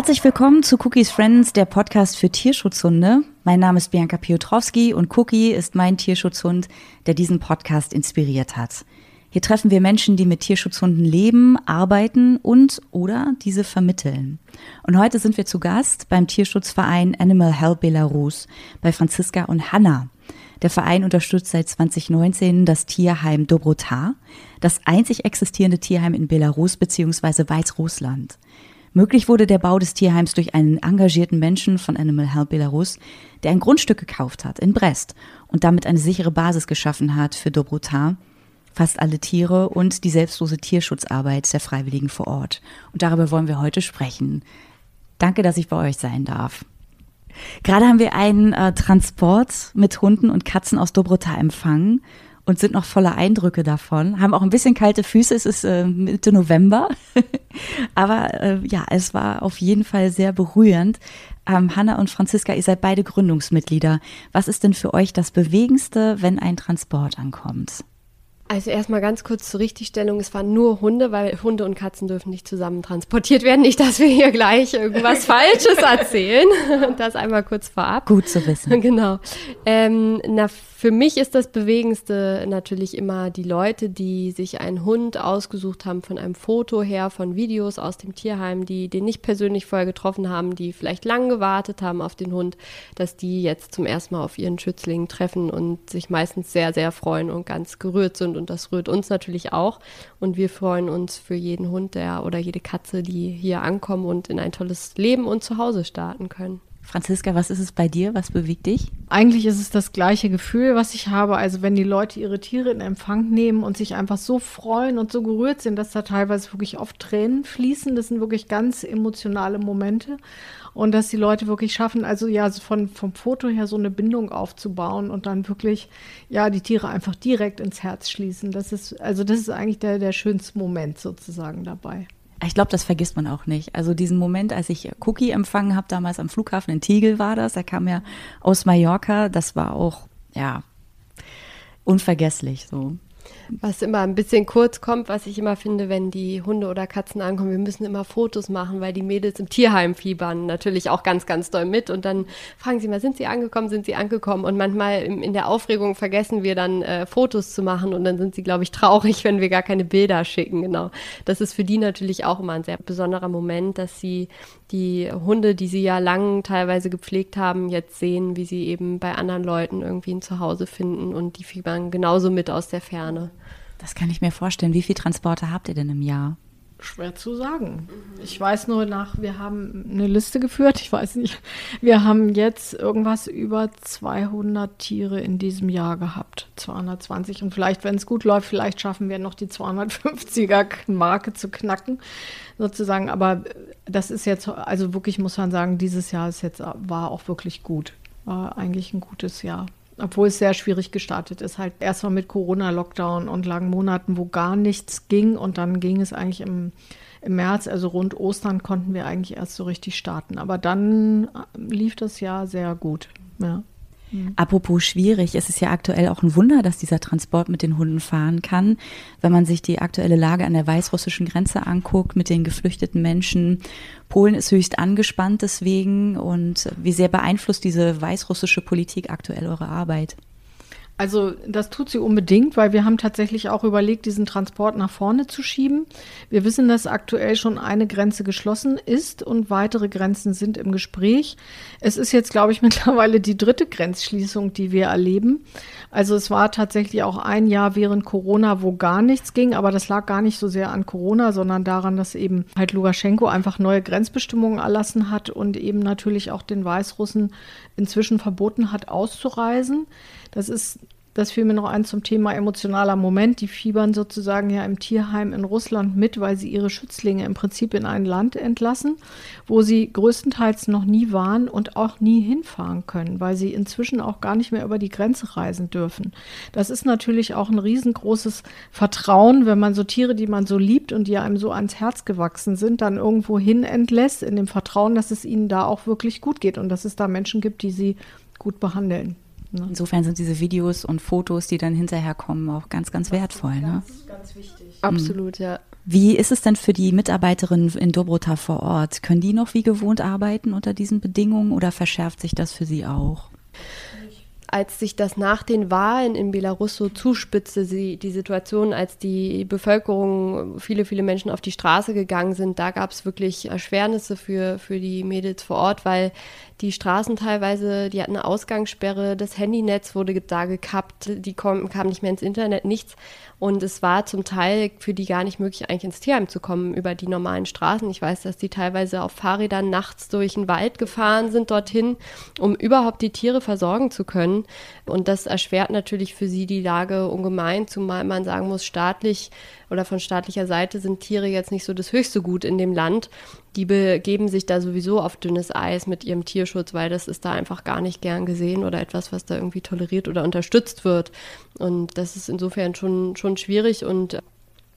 Herzlich willkommen zu Cookies Friends, der Podcast für Tierschutzhunde. Mein Name ist Bianca Piotrowski und Cookie ist mein Tierschutzhund, der diesen Podcast inspiriert hat. Hier treffen wir Menschen, die mit Tierschutzhunden leben, arbeiten und oder diese vermitteln. Und heute sind wir zu Gast beim Tierschutzverein Animal Hell Belarus bei Franziska und Hanna. Der Verein unterstützt seit 2019 das Tierheim Dobrotar, das einzig existierende Tierheim in Belarus bzw. Weißrussland. Möglich wurde der Bau des Tierheims durch einen engagierten Menschen von Animal Help Belarus, der ein Grundstück gekauft hat in Brest und damit eine sichere Basis geschaffen hat für Dobrotar, fast alle Tiere und die selbstlose Tierschutzarbeit der Freiwilligen vor Ort. Und darüber wollen wir heute sprechen. Danke, dass ich bei euch sein darf. Gerade haben wir einen äh, Transport mit Hunden und Katzen aus Dobrotar empfangen und sind noch voller Eindrücke davon. Haben auch ein bisschen kalte Füße, es ist äh, Mitte November. Aber äh, ja, es war auf jeden Fall sehr berührend. Ähm, Hanna und Franziska, ihr seid beide Gründungsmitglieder. Was ist denn für euch das Bewegendste, wenn ein Transport ankommt? Also erstmal ganz kurz zur Richtigstellung. Es waren nur Hunde, weil Hunde und Katzen dürfen nicht zusammen transportiert werden. Nicht, dass wir hier gleich irgendwas Falsches erzählen. Das einmal kurz vorab. Gut zu wissen. Genau. Ähm, na, für mich ist das Bewegendste natürlich immer die Leute, die sich einen Hund ausgesucht haben von einem Foto her, von Videos aus dem Tierheim, die den nicht persönlich vorher getroffen haben, die vielleicht lang gewartet haben auf den Hund, dass die jetzt zum ersten Mal auf ihren Schützling treffen und sich meistens sehr, sehr freuen und ganz gerührt sind. Und das rührt uns natürlich auch. Und wir freuen uns für jeden Hund, der oder jede Katze, die hier ankommen und in ein tolles Leben und Zuhause starten können. Franziska, was ist es bei dir? Was bewegt dich? Eigentlich ist es das gleiche Gefühl, was ich habe. Also wenn die Leute ihre Tiere in Empfang nehmen und sich einfach so freuen und so gerührt sind, dass da teilweise wirklich oft Tränen fließen. Das sind wirklich ganz emotionale Momente. Und dass die Leute wirklich schaffen, also ja, von, vom Foto her so eine Bindung aufzubauen und dann wirklich, ja, die Tiere einfach direkt ins Herz schließen. Das ist, also das ist eigentlich der, der schönste Moment sozusagen dabei. Ich glaube, das vergisst man auch nicht. Also diesen Moment, als ich Cookie empfangen habe, damals am Flughafen in Tegel war das, er kam ja aus Mallorca, das war auch, ja, unvergesslich so. Was immer ein bisschen kurz kommt, was ich immer finde, wenn die Hunde oder Katzen ankommen, wir müssen immer Fotos machen, weil die Mädels im Tierheim fiebern natürlich auch ganz, ganz doll mit. Und dann fragen sie mal, sind sie angekommen, sind sie angekommen? Und manchmal in der Aufregung vergessen wir dann äh, Fotos zu machen und dann sind sie, glaube ich, traurig, wenn wir gar keine Bilder schicken. Genau. Das ist für die natürlich auch immer ein sehr besonderer Moment, dass sie die Hunde, die sie ja lang teilweise gepflegt haben, jetzt sehen, wie sie eben bei anderen Leuten irgendwie ein Zuhause finden und die fiebern genauso mit aus der Ferne. Das kann ich mir vorstellen. Wie viele Transporte habt ihr denn im Jahr? Schwer zu sagen. Ich weiß nur nach, wir haben eine Liste geführt, ich weiß nicht. Wir haben jetzt irgendwas über 200 Tiere in diesem Jahr gehabt. 220 und vielleicht, wenn es gut läuft, vielleicht schaffen wir noch die 250er Marke zu knacken, sozusagen. Aber das ist jetzt, also wirklich muss man sagen, dieses Jahr ist jetzt, war auch wirklich gut. War eigentlich ein gutes Jahr obwohl es sehr schwierig gestartet ist. Halt erstmal mit Corona-Lockdown und langen Monaten, wo gar nichts ging. Und dann ging es eigentlich im, im März, also rund Ostern, konnten wir eigentlich erst so richtig starten. Aber dann äh, lief das Jahr sehr gut. Ja. Mhm. Apropos schwierig, es ist ja aktuell auch ein Wunder, dass dieser Transport mit den Hunden fahren kann. Wenn man sich die aktuelle Lage an der weißrussischen Grenze anguckt mit den geflüchteten Menschen. Polen ist höchst angespannt deswegen. Und wie sehr beeinflusst diese weißrussische Politik aktuell eure Arbeit? Also das tut sie unbedingt, weil wir haben tatsächlich auch überlegt, diesen Transport nach vorne zu schieben. Wir wissen, dass aktuell schon eine Grenze geschlossen ist und weitere Grenzen sind im Gespräch. Es ist jetzt, glaube ich, mittlerweile die dritte Grenzschließung, die wir erleben. Also es war tatsächlich auch ein Jahr während Corona, wo gar nichts ging, aber das lag gar nicht so sehr an Corona, sondern daran, dass eben halt Lukaschenko einfach neue Grenzbestimmungen erlassen hat und eben natürlich auch den Weißrussen inzwischen verboten hat, auszureisen. Das ist das fiel mir noch ein zum Thema emotionaler Moment. Die fiebern sozusagen ja im Tierheim in Russland mit, weil sie ihre Schützlinge im Prinzip in ein Land entlassen, wo sie größtenteils noch nie waren und auch nie hinfahren können, weil sie inzwischen auch gar nicht mehr über die Grenze reisen dürfen. Das ist natürlich auch ein riesengroßes Vertrauen, wenn man so Tiere, die man so liebt und die einem so ans Herz gewachsen sind, dann irgendwo hin entlässt, in dem Vertrauen, dass es ihnen da auch wirklich gut geht und dass es da Menschen gibt, die sie gut behandeln. Ne? Insofern sind diese Videos und Fotos, die dann hinterher kommen, auch ganz, ganz wertvoll. Ganz, ne? ganz wichtig. Absolut, ja. Wie ist es denn für die Mitarbeiterinnen in Dobrota vor Ort? Können die noch wie gewohnt arbeiten unter diesen Bedingungen oder verschärft sich das für sie auch? Als sich das nach den Wahlen in Belarus so zuspitzte, die Situation, als die Bevölkerung, viele, viele Menschen auf die Straße gegangen sind, da gab es wirklich Erschwernisse für, für die Mädels vor Ort, weil die Straßen teilweise, die hatten eine Ausgangssperre, das Handynetz wurde da gekappt, die kamen nicht mehr ins Internet, nichts. Und es war zum Teil für die gar nicht möglich, eigentlich ins Tierheim zu kommen über die normalen Straßen. Ich weiß, dass die teilweise auf Fahrrädern nachts durch den Wald gefahren sind dorthin, um überhaupt die Tiere versorgen zu können. Und das erschwert natürlich für sie die Lage ungemein, zumal man sagen muss, staatlich oder von staatlicher Seite sind Tiere jetzt nicht so das höchste Gut in dem Land. Die begeben sich da sowieso auf dünnes Eis mit ihrem Tierschutz, weil das ist da einfach gar nicht gern gesehen oder etwas, was da irgendwie toleriert oder unterstützt wird. Und das ist insofern schon, schon schwierig und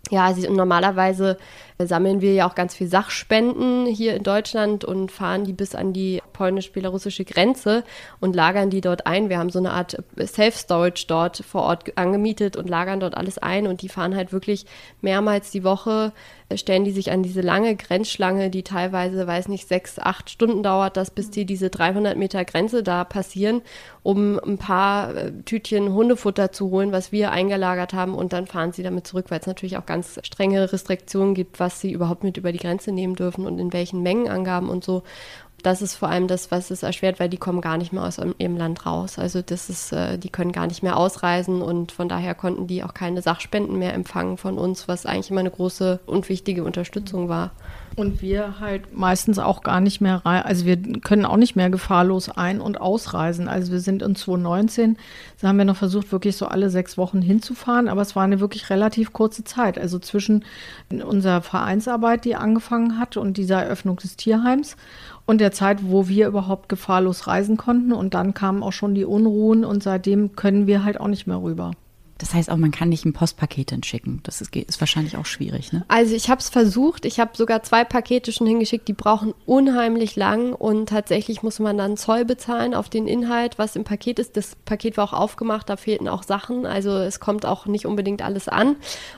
ja, also normalerweise sammeln wir ja auch ganz viel Sachspenden hier in Deutschland und fahren die bis an die polnisch-belarussische Grenze und lagern die dort ein. Wir haben so eine Art Self-Storage dort vor Ort angemietet und lagern dort alles ein und die fahren halt wirklich mehrmals die Woche stellen die sich an diese lange Grenzschlange, die teilweise, weiß nicht, sechs, acht Stunden dauert, das bis die diese 300 Meter Grenze da passieren, um ein paar äh, Tütchen Hundefutter zu holen, was wir eingelagert haben und dann fahren sie damit zurück, weil es natürlich auch ganz strenge Restriktionen gibt, was sie überhaupt mit über die Grenze nehmen dürfen und in welchen Mengenangaben und so das ist vor allem das, was es erschwert, weil die kommen gar nicht mehr aus ihrem Land raus. Also das ist, äh, die können gar nicht mehr ausreisen und von daher konnten die auch keine Sachspenden mehr empfangen von uns, was eigentlich immer eine große und wichtige Unterstützung war. Und wir halt meistens auch gar nicht mehr rein, also wir können auch nicht mehr gefahrlos ein- und ausreisen. Also wir sind in 2019, da haben wir noch versucht, wirklich so alle sechs Wochen hinzufahren, aber es war eine wirklich relativ kurze Zeit. Also zwischen unserer Vereinsarbeit, die angefangen hat und dieser Eröffnung des Tierheims und der Zeit, wo wir überhaupt gefahrlos reisen konnten. Und dann kamen auch schon die Unruhen und seitdem können wir halt auch nicht mehr rüber. Das heißt auch, man kann nicht ein Postpaket schicken. Das ist, ist wahrscheinlich auch schwierig, ne? Also ich habe es versucht. Ich habe sogar zwei Pakete schon hingeschickt. Die brauchen unheimlich lang und tatsächlich muss man dann Zoll bezahlen auf den Inhalt, was im Paket ist. Das Paket war auch aufgemacht, da fehlten auch Sachen. Also es kommt auch nicht unbedingt alles an.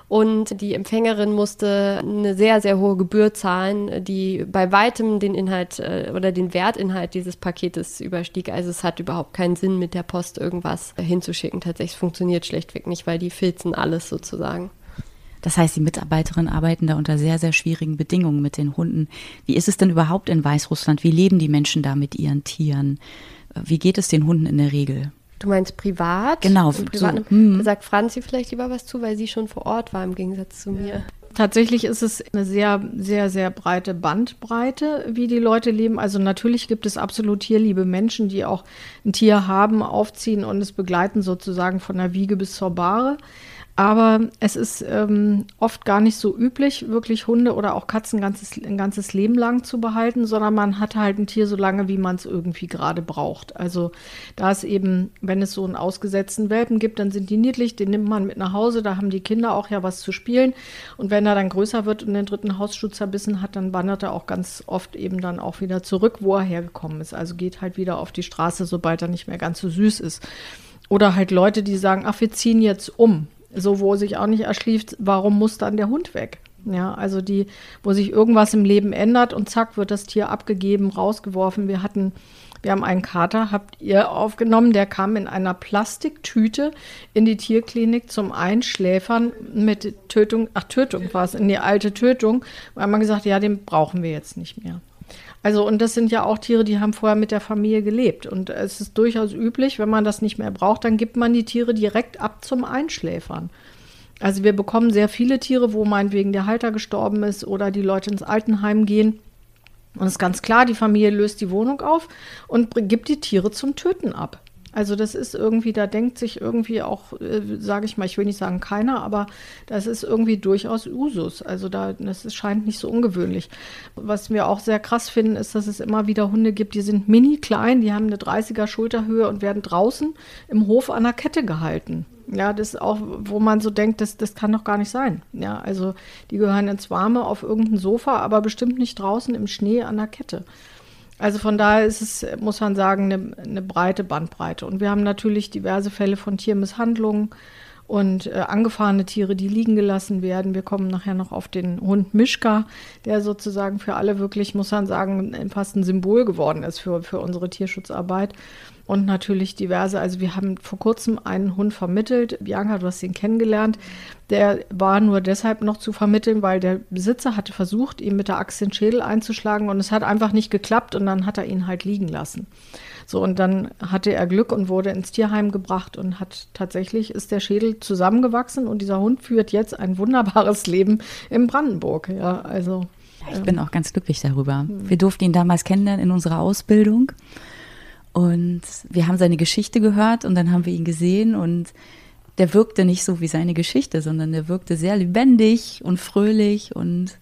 Und die Empfängerin musste eine sehr, sehr hohe Gebühr zahlen, die bei weitem den Inhalt äh, oder den Wertinhalt dieses Paketes überstieg. Also es hat überhaupt keinen Sinn, mit der Post irgendwas hinzuschicken. Tatsächlich funktioniert schlechtweg nicht nicht, weil die filzen alles sozusagen. Das heißt, die Mitarbeiterinnen arbeiten da unter sehr, sehr schwierigen Bedingungen mit den Hunden. Wie ist es denn überhaupt in Weißrussland? Wie leben die Menschen da mit ihren Tieren? Wie geht es den Hunden in der Regel? Du meinst privat? Genau. So, hm. Da sagt Franzi vielleicht lieber was zu, weil sie schon vor Ort war im Gegensatz zu mir. Tatsächlich ist es eine sehr, sehr, sehr breite Bandbreite, wie die Leute leben. Also natürlich gibt es absolut tierliebe Menschen, die auch ein Tier haben, aufziehen und es begleiten sozusagen von der Wiege bis zur Bahre. Aber es ist ähm, oft gar nicht so üblich, wirklich Hunde oder auch Katzen ganzes, ein ganzes Leben lang zu behalten, sondern man hat halt ein Tier so lange, wie man es irgendwie gerade braucht. Also da ist eben, wenn es so einen ausgesetzten Welpen gibt, dann sind die niedlich, den nimmt man mit nach Hause, da haben die Kinder auch ja was zu spielen. Und wenn er dann größer wird und den dritten Hausschuh zerbissen hat, dann wandert er auch ganz oft eben dann auch wieder zurück, wo er hergekommen ist. Also geht halt wieder auf die Straße, sobald er nicht mehr ganz so süß ist. Oder halt Leute, die sagen, ach, wir ziehen jetzt um so wo sich auch nicht erschließt, warum muss dann der Hund weg? Ja, also die, wo sich irgendwas im Leben ändert und zack, wird das Tier abgegeben, rausgeworfen. Wir hatten, wir haben einen Kater, habt ihr aufgenommen, der kam in einer Plastiktüte in die Tierklinik zum Einschläfern mit Tötung, ach Tötung war es, in die alte Tötung, weil man gesagt, ja, den brauchen wir jetzt nicht mehr. Also, und das sind ja auch Tiere, die haben vorher mit der Familie gelebt. Und es ist durchaus üblich, wenn man das nicht mehr braucht, dann gibt man die Tiere direkt ab zum Einschläfern. Also wir bekommen sehr viele Tiere, wo meinetwegen der Halter gestorben ist oder die Leute ins Altenheim gehen. Und es ist ganz klar, die Familie löst die Wohnung auf und gibt die Tiere zum Töten ab. Also das ist irgendwie, da denkt sich irgendwie auch, äh, sage ich mal, ich will nicht sagen keiner, aber das ist irgendwie durchaus Usus. Also da, das ist, scheint nicht so ungewöhnlich. Was wir auch sehr krass finden, ist, dass es immer wieder Hunde gibt, die sind mini klein, die haben eine 30er Schulterhöhe und werden draußen im Hof an der Kette gehalten. Ja, das ist auch, wo man so denkt, das, das kann doch gar nicht sein. Ja, also die gehören ins Warme auf irgendein Sofa, aber bestimmt nicht draußen im Schnee an der Kette. Also von daher ist es, muss man sagen, eine, eine breite Bandbreite. Und wir haben natürlich diverse Fälle von Tiermisshandlungen und äh, angefahrene Tiere, die liegen gelassen werden. Wir kommen nachher noch auf den Hund Mischka, der sozusagen für alle wirklich, muss man sagen, fast ein Symbol geworden ist für, für unsere Tierschutzarbeit. Und natürlich diverse, also wir haben vor kurzem einen Hund vermittelt. Bianca, du hast ihn kennengelernt. Der war nur deshalb noch zu vermitteln, weil der Besitzer hatte versucht, ihm mit der Axt den Schädel einzuschlagen und es hat einfach nicht geklappt und dann hat er ihn halt liegen lassen. So, und dann hatte er Glück und wurde ins Tierheim gebracht und hat tatsächlich ist der Schädel zusammengewachsen und dieser Hund führt jetzt ein wunderbares Leben in Brandenburg. Ja, also. Ich bin auch ganz glücklich darüber. Hm. Wir durften ihn damals kennenlernen in unserer Ausbildung und wir haben seine Geschichte gehört und dann haben wir ihn gesehen und der wirkte nicht so wie seine Geschichte, sondern der wirkte sehr lebendig und fröhlich und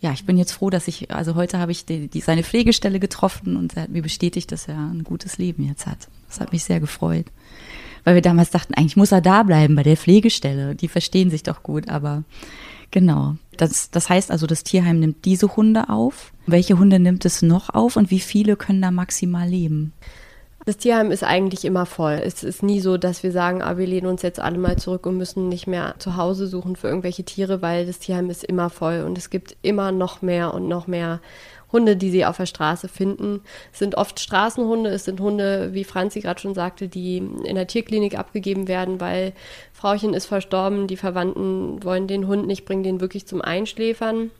ja, ich bin jetzt froh, dass ich, also heute habe ich die, die, seine Pflegestelle getroffen und er hat mir bestätigt, dass er ein gutes Leben jetzt hat. Das hat mich sehr gefreut. Weil wir damals dachten, eigentlich muss er da bleiben bei der Pflegestelle. Die verstehen sich doch gut, aber genau. Das, das heißt also, das Tierheim nimmt diese Hunde auf. Welche Hunde nimmt es noch auf und wie viele können da maximal leben? Das Tierheim ist eigentlich immer voll. Es ist nie so, dass wir sagen, ah, wir lehnen uns jetzt alle mal zurück und müssen nicht mehr zu Hause suchen für irgendwelche Tiere, weil das Tierheim ist immer voll und es gibt immer noch mehr und noch mehr Hunde, die sie auf der Straße finden. Es sind oft Straßenhunde, es sind Hunde, wie Franzi gerade schon sagte, die in der Tierklinik abgegeben werden, weil Frauchen ist verstorben, die Verwandten wollen den Hund nicht, bringen den wirklich zum Einschläfern.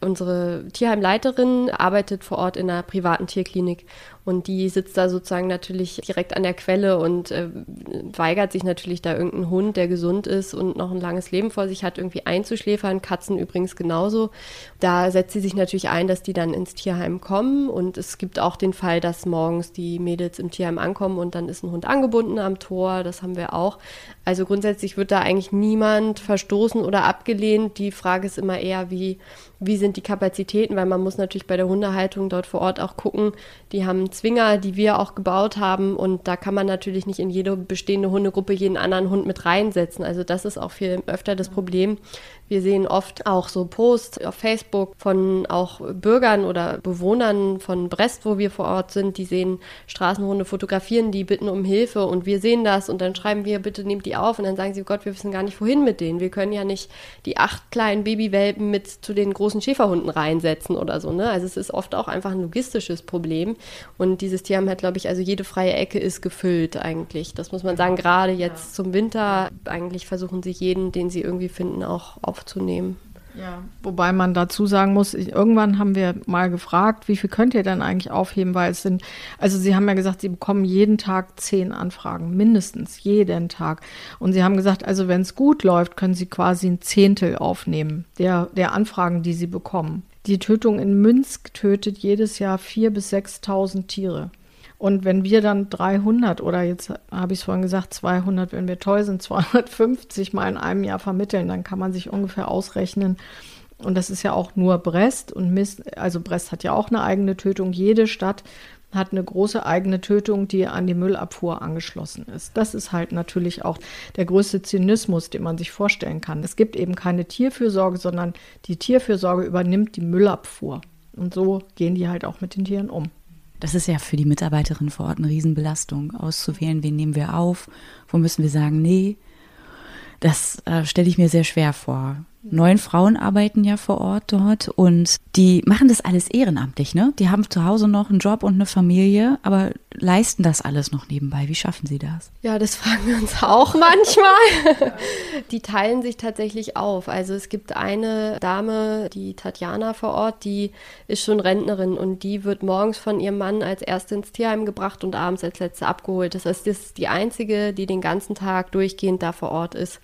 Unsere Tierheimleiterin arbeitet vor Ort in einer privaten Tierklinik und die sitzt da sozusagen natürlich direkt an der Quelle und äh, weigert sich natürlich da irgendeinen Hund, der gesund ist und noch ein langes Leben vor sich hat, irgendwie einzuschläfern. Katzen übrigens genauso. Da setzt sie sich natürlich ein, dass die dann ins Tierheim kommen. Und es gibt auch den Fall, dass morgens die Mädels im Tierheim ankommen und dann ist ein Hund angebunden am Tor. Das haben wir auch. Also grundsätzlich wird da eigentlich niemand verstoßen oder abgelehnt. Die Frage ist immer eher, wie, wie sind die Kapazitäten, weil man muss natürlich bei der Hundehaltung dort vor Ort auch gucken. Die haben Zwinger, die wir auch gebaut haben. Und da kann man natürlich nicht in jede bestehende Hundegruppe jeden anderen Hund mit reinsetzen. Also das ist auch viel öfter das Problem, wir sehen oft auch so Posts auf Facebook von auch Bürgern oder Bewohnern von Brest, wo wir vor Ort sind, die sehen Straßenhunde fotografieren, die bitten um Hilfe und wir sehen das und dann schreiben wir, bitte nehmt die auf und dann sagen sie, oh Gott, wir wissen gar nicht, wohin mit denen. Wir können ja nicht die acht kleinen Babywelpen mit zu den großen Schäferhunden reinsetzen oder so. Ne? Also es ist oft auch einfach ein logistisches Problem und dieses Tier hat, glaube ich, also jede freie Ecke ist gefüllt eigentlich. Das muss man sagen, gerade jetzt zum Winter, eigentlich versuchen sie jeden, den sie irgendwie finden, auch auf aufzunehmen. Ja, wobei man dazu sagen muss, irgendwann haben wir mal gefragt, wie viel könnt ihr denn eigentlich aufheben, weil es sind, also Sie haben ja gesagt, Sie bekommen jeden Tag zehn Anfragen, mindestens jeden Tag. Und Sie haben gesagt, also wenn es gut läuft, können Sie quasi ein Zehntel aufnehmen der, der Anfragen, die Sie bekommen. Die Tötung in Münsk tötet jedes Jahr vier bis 6.000 Tiere. Und wenn wir dann 300 oder jetzt habe ich es vorhin gesagt, 200, wenn wir toll sind, 250 mal in einem Jahr vermitteln, dann kann man sich ungefähr ausrechnen. Und das ist ja auch nur Brest und Mist, also Brest hat ja auch eine eigene Tötung. Jede Stadt hat eine große eigene Tötung, die an die Müllabfuhr angeschlossen ist. Das ist halt natürlich auch der größte Zynismus, den man sich vorstellen kann. Es gibt eben keine Tierfürsorge, sondern die Tierfürsorge übernimmt die Müllabfuhr. Und so gehen die halt auch mit den Tieren um. Das ist ja für die Mitarbeiterin vor Ort eine Riesenbelastung, auszuwählen, wen nehmen wir auf, wo müssen wir sagen, nee. Das äh, stelle ich mir sehr schwer vor neun Frauen arbeiten ja vor Ort dort und die machen das alles ehrenamtlich, ne? Die haben zu Hause noch einen Job und eine Familie, aber leisten das alles noch nebenbei. Wie schaffen sie das? Ja, das fragen wir uns auch manchmal. die teilen sich tatsächlich auf. Also es gibt eine Dame, die Tatjana vor Ort, die ist schon Rentnerin und die wird morgens von ihrem Mann als erste ins Tierheim gebracht und abends als letzte abgeholt. Das heißt, das ist die einzige, die den ganzen Tag durchgehend da vor Ort ist.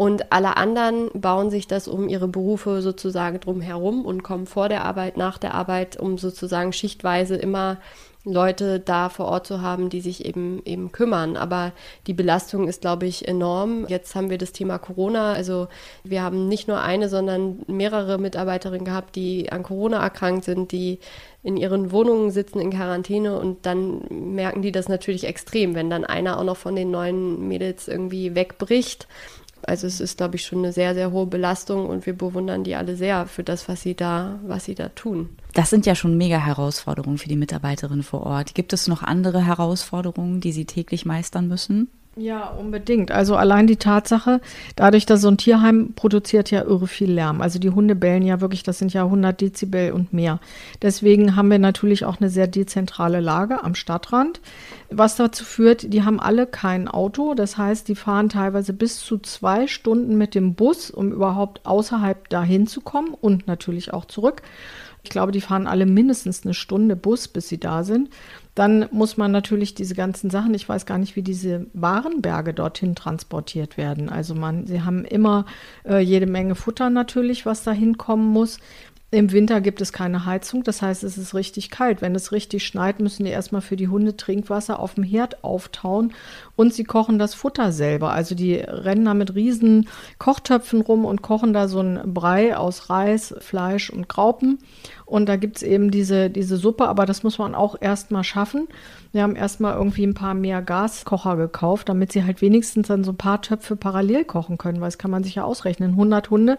Und alle anderen bauen sich das um ihre Berufe sozusagen drumherum und kommen vor der Arbeit, nach der Arbeit, um sozusagen schichtweise immer Leute da vor Ort zu haben, die sich eben eben kümmern. Aber die Belastung ist, glaube ich, enorm. Jetzt haben wir das Thema Corona. Also wir haben nicht nur eine, sondern mehrere Mitarbeiterinnen gehabt, die an Corona erkrankt sind, die in ihren Wohnungen sitzen in Quarantäne und dann merken die das natürlich extrem, wenn dann einer auch noch von den neuen Mädels irgendwie wegbricht Also es ist, glaube ich, schon eine sehr, sehr hohe Belastung und wir bewundern die alle sehr für das, was sie da, was sie da tun. Das sind ja schon mega Herausforderungen für die Mitarbeiterinnen vor Ort. Gibt es noch andere Herausforderungen, die sie täglich meistern müssen? Ja, unbedingt. Also allein die Tatsache, dadurch, dass so ein Tierheim produziert ja irre viel Lärm. Also die Hunde bellen ja wirklich, das sind ja 100 Dezibel und mehr. Deswegen haben wir natürlich auch eine sehr dezentrale Lage am Stadtrand, was dazu führt, die haben alle kein Auto. Das heißt, die fahren teilweise bis zu zwei Stunden mit dem Bus, um überhaupt außerhalb dahin zu kommen und natürlich auch zurück. Ich glaube, die fahren alle mindestens eine Stunde Bus, bis sie da sind. Dann muss man natürlich diese ganzen Sachen, ich weiß gar nicht, wie diese Warenberge dorthin transportiert werden. Also man, sie haben immer äh, jede Menge Futter natürlich, was da hinkommen muss. Im Winter gibt es keine Heizung, das heißt, es ist richtig kalt. Wenn es richtig schneit, müssen die erstmal für die Hunde Trinkwasser auf dem Herd auftauen und sie kochen das Futter selber. Also die rennen da mit riesen Kochtöpfen rum und kochen da so einen Brei aus Reis, Fleisch und Graupen. Und da gibt es eben diese, diese Suppe, aber das muss man auch erstmal schaffen. Wir haben erstmal irgendwie ein paar mehr Gaskocher gekauft, damit sie halt wenigstens dann so ein paar Töpfe parallel kochen können, weil das kann man sich ja ausrechnen. 100 Hunde,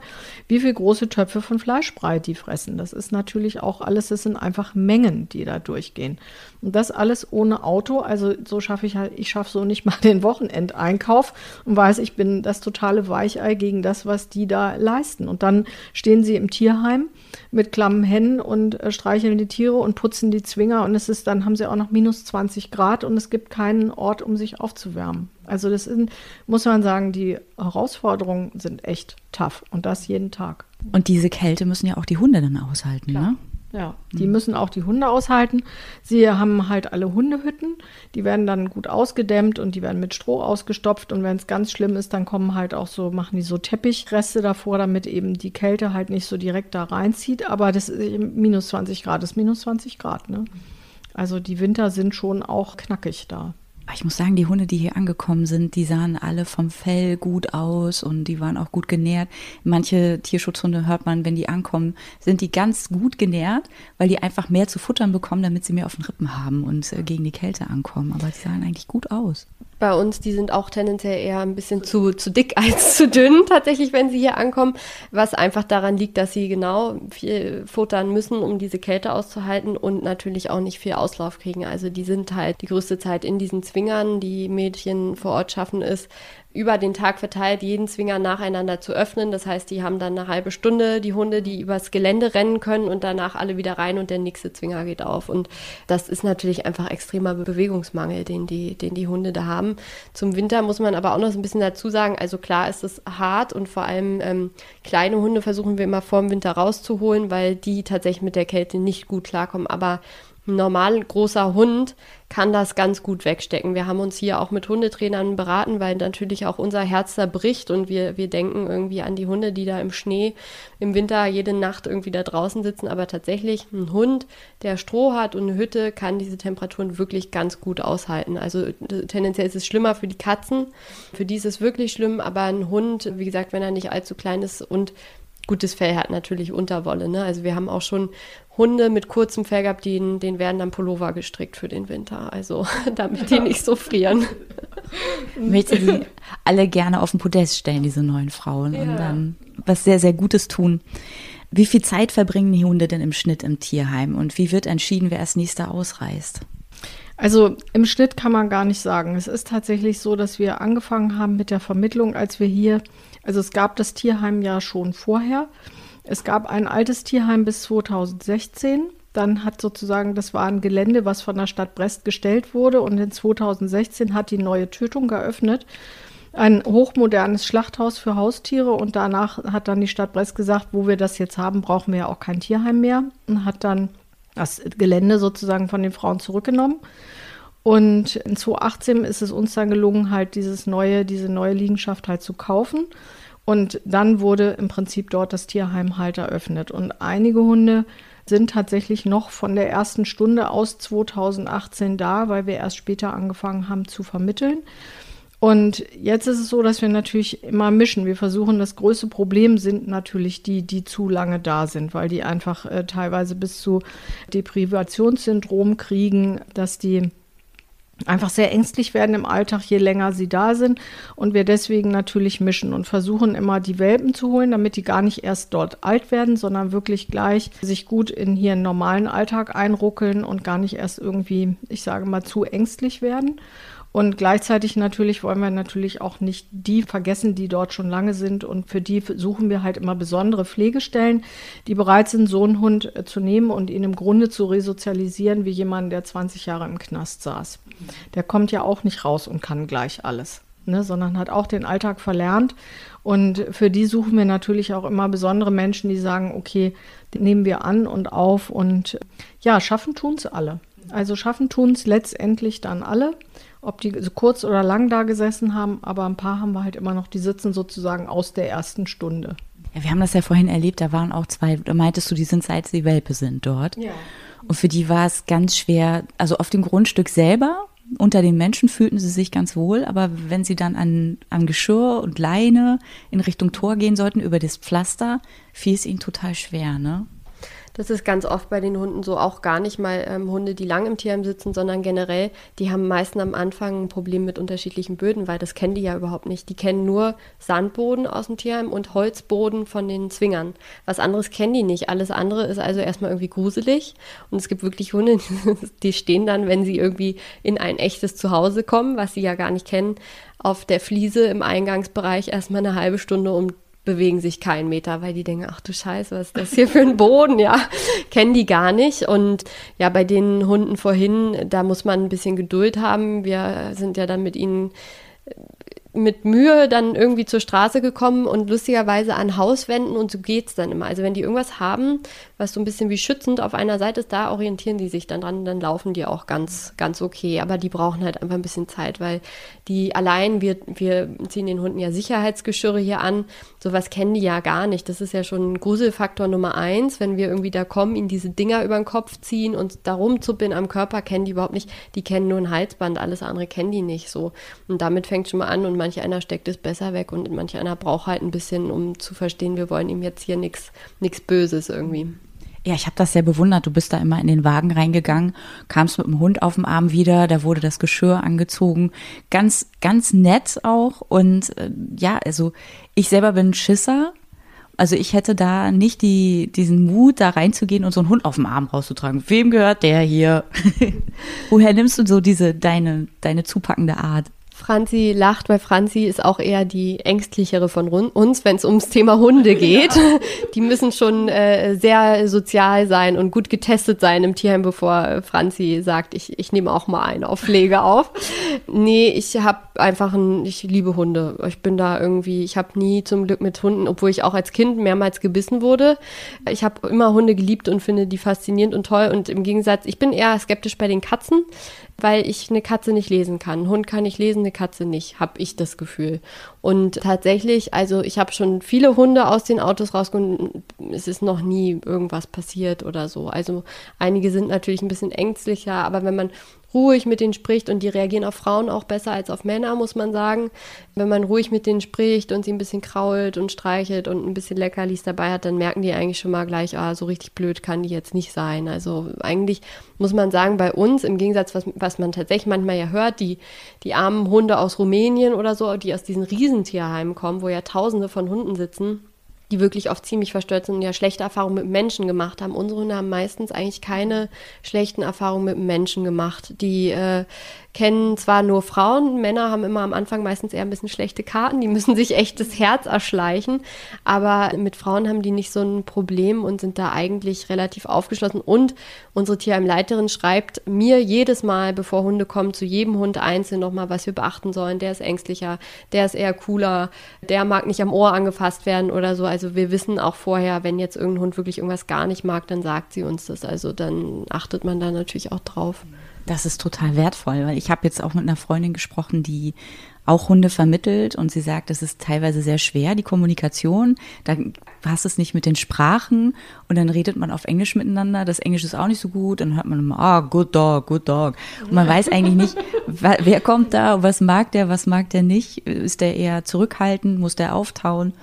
wie viele große Töpfe von Fleischbrei die fressen. Das ist natürlich auch alles, das sind einfach Mengen, die da durchgehen. Und das alles ohne Auto. Also so schaffe ich halt, ich schaffe so nicht mal den Wochenendeinkauf und weiß, ich bin das totale Weichei gegen das, was die da leisten. Und dann stehen sie im Tierheim mit klammen Händen und äh, streicheln die Tiere und putzen die Zwinger und es ist dann haben sie auch noch minus 20 Grad und es gibt keinen Ort, um sich aufzuwärmen. Also das ist, muss man sagen, die Herausforderungen sind echt tough und das jeden Tag. Und diese Kälte müssen ja auch die Hunde dann aushalten, Klar. ne? Ja, die mhm. müssen auch die Hunde aushalten. Sie haben halt alle Hundehütten. Die werden dann gut ausgedämmt und die werden mit Stroh ausgestopft. Und wenn es ganz schlimm ist, dann kommen halt auch so, machen die so Teppichreste davor, damit eben die Kälte halt nicht so direkt da reinzieht. Aber das ist minus 20 Grad, das ist minus 20 Grad, ne? Also die Winter sind schon auch knackig da. Ich muss sagen, die Hunde, die hier angekommen sind, die sahen alle vom Fell gut aus und die waren auch gut genährt. Manche Tierschutzhunde hört man, wenn die ankommen, sind die ganz gut genährt, weil die einfach mehr zu futtern bekommen, damit sie mehr auf den Rippen haben und äh, gegen die Kälte ankommen. Aber die sahen eigentlich gut aus bei uns, die sind auch tendenziell eher ein bisschen zu, zu dick als zu dünn, tatsächlich, wenn sie hier ankommen, was einfach daran liegt, dass sie genau viel futtern müssen, um diese Kälte auszuhalten und natürlich auch nicht viel Auslauf kriegen. Also die sind halt die größte Zeit in diesen Zwingern, die Mädchen vor Ort schaffen ist, über den Tag verteilt jeden Zwinger nacheinander zu öffnen. Das heißt, die haben dann eine halbe Stunde die Hunde, die übers Gelände rennen können und danach alle wieder rein und der nächste Zwinger geht auf. Und das ist natürlich einfach extremer Bewegungsmangel, den die, den die Hunde da haben. Zum Winter muss man aber auch noch so ein bisschen dazu sagen, also klar ist es hart und vor allem ähm, kleine Hunde versuchen wir immer vor dem Winter rauszuholen, weil die tatsächlich mit der Kälte nicht gut klarkommen. Aber ein normal großer Hund kann das ganz gut wegstecken. Wir haben uns hier auch mit Hundetrainern beraten, weil natürlich auch unser Herz da bricht und wir, wir denken irgendwie an die Hunde, die da im Schnee im Winter jede Nacht irgendwie da draußen sitzen. Aber tatsächlich ein Hund, der Stroh hat und eine Hütte, kann diese Temperaturen wirklich ganz gut aushalten. Also tendenziell ist es schlimmer für die Katzen. Für die ist es wirklich schlimm, aber ein Hund, wie gesagt, wenn er nicht allzu klein ist und gutes Fell hat natürlich Unterwolle. Ne? Also wir haben auch schon Hunde mit kurzem Fell gehabt, denen, denen werden dann Pullover gestrickt für den Winter. Also damit die nicht so frieren. Möchte die alle gerne auf den Podest stellen, diese neuen Frauen, ja. und dann was sehr, sehr Gutes tun. Wie viel Zeit verbringen die Hunde denn im Schnitt im Tierheim und wie wird entschieden, wer als nächster ausreist? Also im Schnitt kann man gar nicht sagen. Es ist tatsächlich so, dass wir angefangen haben mit der Vermittlung, als wir hier, also es gab das Tierheim ja schon vorher. Es gab ein altes Tierheim bis 2016. Dann hat sozusagen, das war ein Gelände, was von der Stadt Brest gestellt wurde. Und in 2016 hat die neue Tötung geöffnet. Ein hochmodernes Schlachthaus für Haustiere. Und danach hat dann die Stadt Brest gesagt, wo wir das jetzt haben, brauchen wir ja auch kein Tierheim mehr. Und hat dann das Gelände sozusagen von den Frauen zurückgenommen. Und in 2018 ist es uns dann gelungen, halt dieses neue, diese neue Liegenschaft halt zu kaufen. Und dann wurde im Prinzip dort das Tierheim halt eröffnet. Und einige Hunde sind tatsächlich noch von der ersten Stunde aus 2018 da, weil wir erst später angefangen haben zu vermitteln. Und jetzt ist es so, dass wir natürlich immer mischen. Wir versuchen, das größte Problem sind natürlich die, die zu lange da sind, weil die einfach äh, teilweise bis zu Deprivationssyndrom kriegen, dass die einfach sehr ängstlich werden im Alltag, je länger sie da sind. Und wir deswegen natürlich mischen und versuchen immer die Welpen zu holen, damit die gar nicht erst dort alt werden, sondern wirklich gleich sich gut in hier einen normalen Alltag einruckeln und gar nicht erst irgendwie, ich sage mal, zu ängstlich werden. Und gleichzeitig natürlich wollen wir natürlich auch nicht die vergessen, die dort schon lange sind. Und für die suchen wir halt immer besondere Pflegestellen, die bereit sind, so einen Hund äh, zu nehmen und ihn im Grunde zu resozialisieren, wie jemand, der 20 Jahre im Knast saß. Der kommt ja auch nicht raus und kann gleich alles. Ne, sondern hat auch den Alltag verlernt. Und für die suchen wir natürlich auch immer besondere Menschen, die sagen, okay, nehmen wir an und auf und ja, schaffen tun es alle. Also schaffen tun es letztendlich dann alle ob die so kurz oder lang da gesessen haben, aber ein paar haben wir halt immer noch, die sitzen sozusagen aus der ersten Stunde. Ja, wir haben das ja vorhin erlebt, da waren auch zwei, da meintest du, die sind seit sie Welpe sind dort. Ja. Und für die war es ganz schwer, also auf dem Grundstück selber, unter den Menschen fühlten sie sich ganz wohl, aber wenn sie dann an, an Geschirr und Leine in Richtung Tor gehen sollten, über das Pflaster, fiel es ihnen total schwer, ne? Das ist ganz oft bei den Hunden so, auch gar nicht mal ähm, Hunde, die lang im Tierheim sitzen, sondern generell, die haben meistens am Anfang ein Problem mit unterschiedlichen Böden, weil das kennen die ja überhaupt nicht. Die kennen nur Sandboden aus dem Tierheim und Holzboden von den Zwingern. Was anderes kennen die nicht. Alles andere ist also erstmal irgendwie gruselig. Und es gibt wirklich Hunde, die stehen dann, wenn sie irgendwie in ein echtes Zuhause kommen, was sie ja gar nicht kennen, auf der Fliese im Eingangsbereich erstmal eine halbe Stunde, um bewegen sich keinen Meter, weil die denken, ach du Scheiße, was ist das hier für ein Boden, ja, kennen die gar nicht. Und ja, bei den Hunden vorhin, da muss man ein bisschen Geduld haben. Wir sind ja dann mit ihnen mit Mühe dann irgendwie zur Straße gekommen und lustigerweise an Hauswänden und so geht's dann immer. Also wenn die irgendwas haben, was so ein bisschen wie schützend auf einer Seite ist, da orientieren die sich dann dran, dann laufen die auch ganz, ganz okay. Aber die brauchen halt einfach ein bisschen Zeit, weil die allein, wir, wir ziehen den Hunden ja Sicherheitsgeschirre hier an, sowas kennen die ja gar nicht. Das ist ja schon Gruselfaktor Nummer eins, wenn wir irgendwie da kommen, ihnen diese Dinger über den Kopf ziehen und da rumzuppeln am Körper, kennen die überhaupt nicht. Die kennen nur ein Halsband, alles andere kennen die nicht so. Und damit fängt schon mal an und manch einer steckt es besser weg und manch einer braucht halt ein bisschen, um zu verstehen, wir wollen ihm jetzt hier nichts Böses irgendwie. Ja, ich habe das sehr bewundert. Du bist da immer in den Wagen reingegangen, kamst mit dem Hund auf dem Arm wieder, da wurde das Geschirr angezogen. Ganz, ganz nett auch. Und äh, ja, also ich selber bin Schisser. Also ich hätte da nicht die, diesen Mut, da reinzugehen und so einen Hund auf dem Arm rauszutragen. Wem gehört der hier? Woher nimmst du so diese, deine, deine zupackende Art? Franzi lacht, weil Franzi ist auch eher die ängstlichere von uns, wenn es ums Thema Hunde geht. Ja. Die müssen schon äh, sehr sozial sein und gut getestet sein im Tierheim, bevor Franzi sagt, ich, ich nehme auch mal eine auf Pflege auf. Nee, ich habe einfach ein, ich liebe Hunde. Ich bin da irgendwie, ich habe nie zum Glück mit Hunden, obwohl ich auch als Kind mehrmals gebissen wurde. Ich habe immer Hunde geliebt und finde die faszinierend und toll. Und im Gegensatz, ich bin eher skeptisch bei den Katzen weil ich eine Katze nicht lesen kann. Ein Hund kann ich lesen, eine Katze nicht, habe ich das Gefühl. Und tatsächlich, also ich habe schon viele Hunde aus den Autos rausgeholt, es ist noch nie irgendwas passiert oder so. Also einige sind natürlich ein bisschen ängstlicher, aber wenn man ruhig mit denen spricht und die reagieren auf Frauen auch besser als auf Männer, muss man sagen. Wenn man ruhig mit denen spricht und sie ein bisschen krault und streichelt und ein bisschen Leckerlis dabei hat, dann merken die eigentlich schon mal gleich, ah, so richtig blöd kann die jetzt nicht sein. Also eigentlich muss man sagen, bei uns, im Gegensatz, was, was man tatsächlich manchmal ja hört, die, die armen Hunde aus Rumänien oder so, die aus diesen Riesentierheimen kommen, wo ja tausende von Hunden sitzen, die wirklich oft ziemlich verstört sind und ja schlechte Erfahrungen mit Menschen gemacht haben. Unsere Hunde haben meistens eigentlich keine schlechten Erfahrungen mit Menschen gemacht. Die äh, kennen zwar nur Frauen, Männer haben immer am Anfang meistens eher ein bisschen schlechte Karten, die müssen sich echt das Herz erschleichen, aber mit Frauen haben die nicht so ein Problem und sind da eigentlich relativ aufgeschlossen. Und unsere Tierheimleiterin schreibt mir jedes Mal, bevor Hunde kommen, zu jedem Hund einzeln nochmal, was wir beachten sollen. Der ist ängstlicher, der ist eher cooler, der mag nicht am Ohr angefasst werden oder so. Also wir wissen auch vorher, wenn jetzt irgendein Hund wirklich irgendwas gar nicht mag, dann sagt sie uns das. Also dann achtet man da natürlich auch drauf. Das ist total wertvoll, weil ich habe jetzt auch mit einer Freundin gesprochen, die auch Hunde vermittelt und sie sagt, es ist teilweise sehr schwer, die Kommunikation. Da passt es nicht mit den Sprachen und dann redet man auf Englisch miteinander. Das Englisch ist auch nicht so gut. Dann hört man immer, ah, good dog, good dog. Und man weiß eigentlich nicht, wer kommt da, was mag der, was mag der nicht. Ist der eher zurückhaltend, muss der auftauen?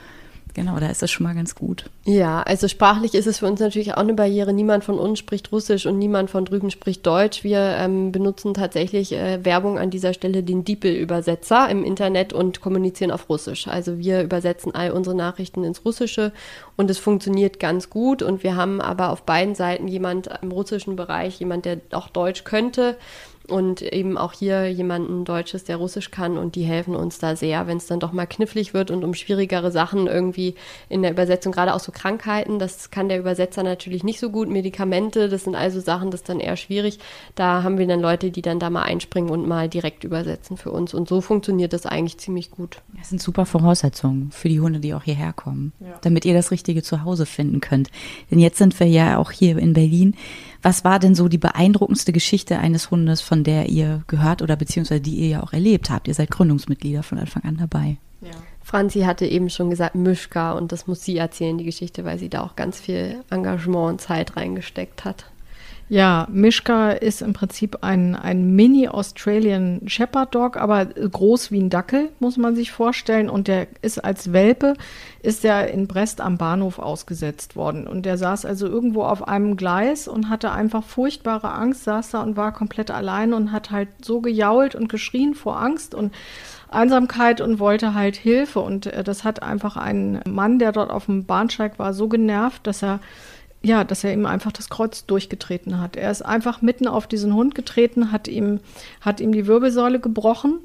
Genau, da ist das schon mal ganz gut. Ja, also sprachlich ist es für uns natürlich auch eine Barriere. Niemand von uns spricht Russisch und niemand von drüben spricht Deutsch. Wir ähm, benutzen tatsächlich äh, Werbung an dieser Stelle den DeepL-Übersetzer im Internet und kommunizieren auf Russisch. Also wir übersetzen all unsere Nachrichten ins Russische und es funktioniert ganz gut. Und wir haben aber auf beiden Seiten jemand im russischen Bereich, jemand, der auch Deutsch könnte und eben auch hier jemanden Deutsches, der Russisch kann und die helfen uns da sehr, wenn es dann doch mal knifflig wird und um schwierigere Sachen irgendwie in der Übersetzung, gerade auch so Krankheiten, das kann der Übersetzer natürlich nicht so gut, Medikamente, das sind also Sachen, das ist dann eher schwierig. Da haben wir dann Leute, die dann da mal einspringen und mal direkt übersetzen für uns und so funktioniert das eigentlich ziemlich gut. Das sind super Voraussetzungen für die Hunde, die auch hierher kommen, ja. damit ihr das richtige Zuhause finden könnt. Denn jetzt sind wir ja auch hier in Berlin was war denn so die beeindruckendste Geschichte eines Hundes, von der ihr gehört oder beziehungsweise die ihr ja auch erlebt habt? Ihr seid Gründungsmitglieder von Anfang an dabei. Ja. Franzi hatte eben schon gesagt Mischka und das muss sie erzählen, die Geschichte, weil sie da auch ganz viel Engagement und Zeit reingesteckt hat. Ja, Mischka ist im Prinzip ein, ein Mini-Australian Shepherd Dog, aber groß wie ein Dackel, muss man sich vorstellen. Und der ist als Welpe, ist er in Brest am Bahnhof ausgesetzt worden. Und der saß also irgendwo auf einem Gleis und hatte einfach furchtbare Angst, saß da und war komplett allein und hat halt so gejault und geschrien vor Angst und Einsamkeit und wollte halt Hilfe. Und äh, das hat einfach ein Mann, der dort auf dem Bahnsteig war, so genervt, dass er ja, dass er ihm einfach das Kreuz durchgetreten hat. Er ist einfach mitten auf diesen Hund getreten, hat ihm, hat ihm die Wirbelsäule gebrochen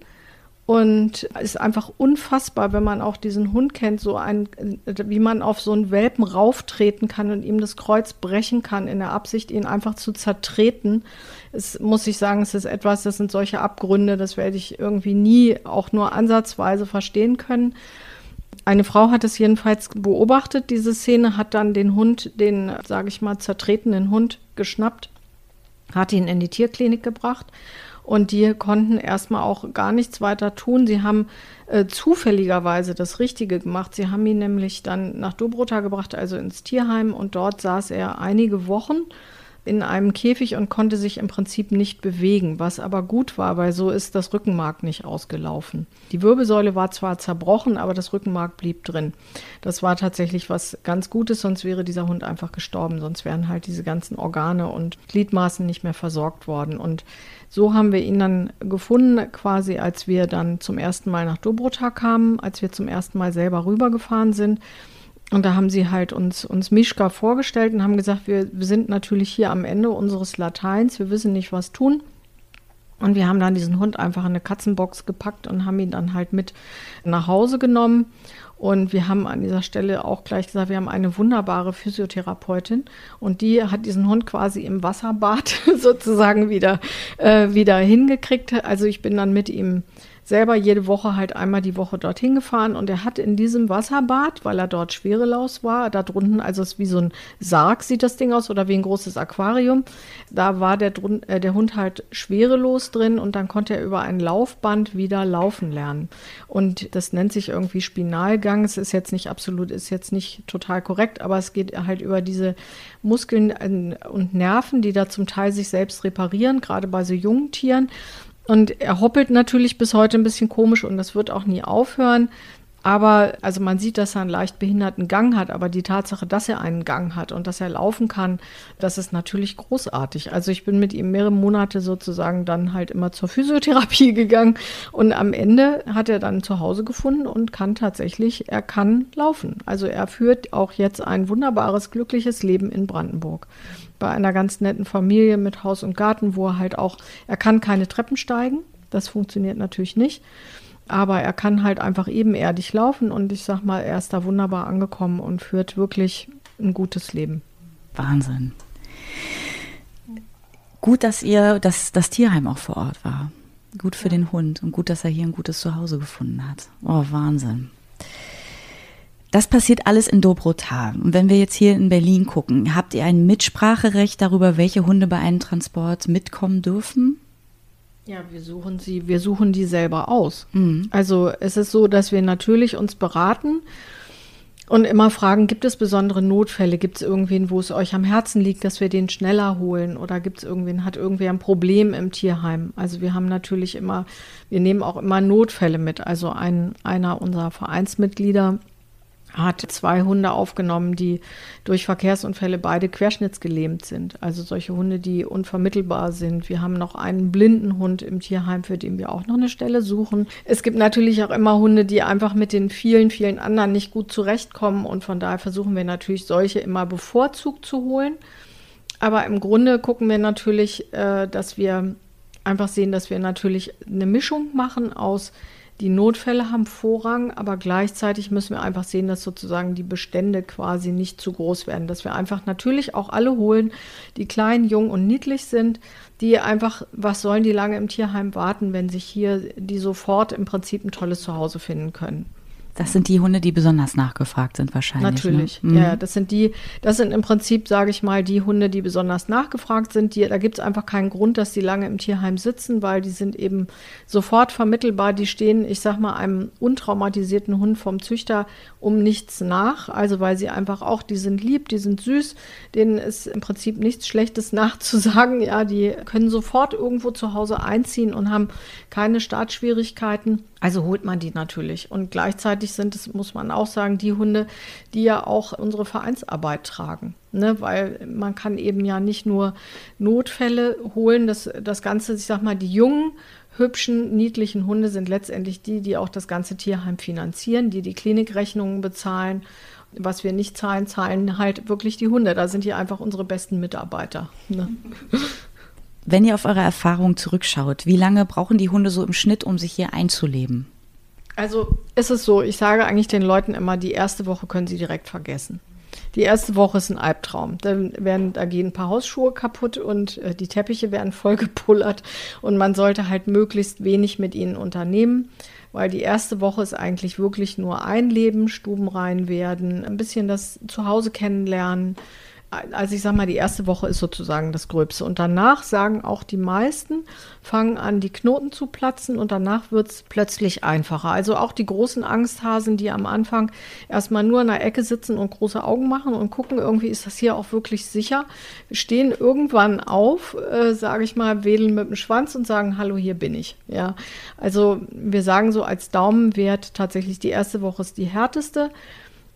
und ist einfach unfassbar, wenn man auch diesen Hund kennt, so ein, wie man auf so einen Welpen rauftreten kann und ihm das Kreuz brechen kann, in der Absicht, ihn einfach zu zertreten. Es muss ich sagen, es ist etwas, das sind solche Abgründe, das werde ich irgendwie nie auch nur ansatzweise verstehen können. Eine Frau hat es jedenfalls beobachtet, diese Szene, hat dann den Hund, den, sage ich mal, zertretenen Hund geschnappt, hat ihn in die Tierklinik gebracht und die konnten erstmal auch gar nichts weiter tun. Sie haben äh, zufälligerweise das Richtige gemacht. Sie haben ihn nämlich dann nach Dobrota gebracht, also ins Tierheim und dort saß er einige Wochen in einem Käfig und konnte sich im Prinzip nicht bewegen, was aber gut war, weil so ist das Rückenmark nicht ausgelaufen. Die Wirbelsäule war zwar zerbrochen, aber das Rückenmark blieb drin. Das war tatsächlich was ganz Gutes, sonst wäre dieser Hund einfach gestorben, sonst wären halt diese ganzen Organe und Gliedmaßen nicht mehr versorgt worden. Und so haben wir ihn dann gefunden, quasi als wir dann zum ersten Mal nach Dobrota kamen, als wir zum ersten Mal selber rübergefahren sind und da haben sie halt uns, uns Mischka vorgestellt und haben gesagt, wir, sind natürlich hier am Ende unseres Lateins, wir wissen nicht, was tun. Und wir haben dann diesen Hund einfach in eine Katzenbox gepackt und haben ihn dann halt mit nach Hause genommen. Und wir haben an dieser Stelle auch gleich gesagt, wir haben eine wunderbare Physiotherapeutin und die hat diesen Hund quasi im Wasserbad sozusagen wieder, äh, wieder hingekriegt. Also ich bin dann mit ihm selber jede Woche halt einmal die Woche dorthin gefahren und er hat in diesem Wasserbad, weil er dort Schwerelaus war, da drunten, also es ist wie so ein Sarg sieht das Ding aus oder wie ein großes Aquarium, da war der, äh, der Hund halt schwerelos drin und dann konnte er über ein Laufband wieder laufen lernen. Und das nennt sich irgendwie Spinalgang. Es ist jetzt nicht absolut, ist jetzt nicht total korrekt, aber es geht halt über diese Muskeln äh, und Nerven, die da zum Teil sich selbst reparieren, gerade bei so jungen Tieren. Und er hoppelt natürlich bis heute ein bisschen komisch und das wird auch nie aufhören. Aber also man sieht, dass er einen leicht behinderten Gang hat, aber die Tatsache, dass er einen Gang hat und dass er laufen kann, das ist natürlich großartig. Also ich bin mit ihm mehrere Monate sozusagen dann halt immer zur Physiotherapie gegangen und am Ende hat er dann zu Hause gefunden und kann tatsächlich, er kann laufen. Also er führt auch jetzt ein wunderbares, glückliches Leben in Brandenburg bei einer ganz netten Familie mit Haus und Garten, wo er halt auch, er kann keine Treppen steigen, das funktioniert natürlich nicht, aber er kann halt einfach ebenerdig laufen und ich sag mal, er ist da wunderbar angekommen und führt wirklich ein gutes Leben. Wahnsinn. Gut, dass ihr, dass das Tierheim auch vor Ort war. Gut für ja. den Hund und gut, dass er hier ein gutes Zuhause gefunden hat. Oh, Wahnsinn. Das passiert alles in Dobrota. Und wenn wir jetzt hier in Berlin gucken, habt ihr ein Mitspracherecht darüber, welche Hunde bei einem Transport mitkommen dürfen? Ja, wir suchen sie, wir suchen die selber aus. Mhm. Also es ist so, dass wir natürlich uns beraten und immer fragen, gibt es besondere Notfälle? Gibt es irgendwen, wo es euch am Herzen liegt, dass wir den schneller holen? Oder gibt es irgendwen, hat irgendwer ein Problem im Tierheim? Also wir haben natürlich immer, wir nehmen auch immer Notfälle mit. Also ein, einer unserer Vereinsmitglieder hat zwei Hunde aufgenommen, die durch Verkehrsunfälle beide querschnittsgelähmt sind. Also solche Hunde, die unvermittelbar sind. Wir haben noch einen blinden Hund im Tierheim, für den wir auch noch eine Stelle suchen. Es gibt natürlich auch immer Hunde, die einfach mit den vielen, vielen anderen nicht gut zurechtkommen. Und von daher versuchen wir natürlich, solche immer bevorzugt zu holen. Aber im Grunde gucken wir natürlich, äh, dass wir einfach sehen, dass wir natürlich eine Mischung machen aus die Notfälle haben Vorrang, aber gleichzeitig müssen wir einfach sehen, dass sozusagen die Bestände quasi nicht zu groß werden. Dass wir einfach natürlich auch alle holen, die klein, jung und niedlich sind, die einfach, was sollen die lange im Tierheim warten, wenn sich hier die sofort im Prinzip ein tolles Zuhause finden können. Das sind die Hunde, die besonders nachgefragt sind wahrscheinlich. Ne? Natürlich, ne? ja. Das sind die, das sind im Prinzip, sage ich mal, die Hunde, die besonders nachgefragt sind. Die, da gibt es einfach keinen Grund, dass die lange im Tierheim sitzen, weil die sind eben sofort vermittelbar. Die stehen, ich sag mal, einem untraumatisierten Hund vom Züchter um nichts nach. Also weil sie einfach auch, die sind lieb, die sind süß, denen ist im Prinzip nichts Schlechtes nachzusagen. Ja, die können sofort irgendwo zu Hause einziehen und haben keine Startschwierigkeiten. Also holt man die natürlich. Und gleichzeitig sind es, muss man auch sagen, die Hunde, die ja auch unsere Vereinsarbeit tragen. Ne? Weil man kann eben ja nicht nur Notfälle holen. Das, das Ganze, ich sag mal, die jungen, hübschen, niedlichen Hunde sind letztendlich die, die auch das ganze Tierheim finanzieren, die die Klinikrechnungen bezahlen. Was wir nicht zahlen, zahlen halt wirklich die Hunde. Da sind die einfach unsere besten Mitarbeiter. Ne? Wenn ihr auf eure Erfahrung zurückschaut, wie lange brauchen die Hunde so im Schnitt, um sich hier einzuleben? Also ist es so, ich sage eigentlich den Leuten immer, die erste Woche können sie direkt vergessen. Die erste Woche ist ein Albtraum. Da, werden, da gehen ein paar Hausschuhe kaputt und äh, die Teppiche werden voll gepullert und man sollte halt möglichst wenig mit ihnen unternehmen, weil die erste Woche ist eigentlich wirklich nur einleben, Stuben rein werden, ein bisschen das Zuhause kennenlernen, also ich sage mal, die erste Woche ist sozusagen das Gröbste. Und danach sagen auch die meisten, fangen an, die Knoten zu platzen und danach wird es plötzlich einfacher. Also auch die großen Angsthasen, die am Anfang erstmal nur in der Ecke sitzen und große Augen machen und gucken, irgendwie ist das hier auch wirklich sicher, stehen irgendwann auf, äh, sage ich mal, wedeln mit dem Schwanz und sagen, hallo, hier bin ich. Ja, also wir sagen so als Daumenwert tatsächlich, die erste Woche ist die härteste.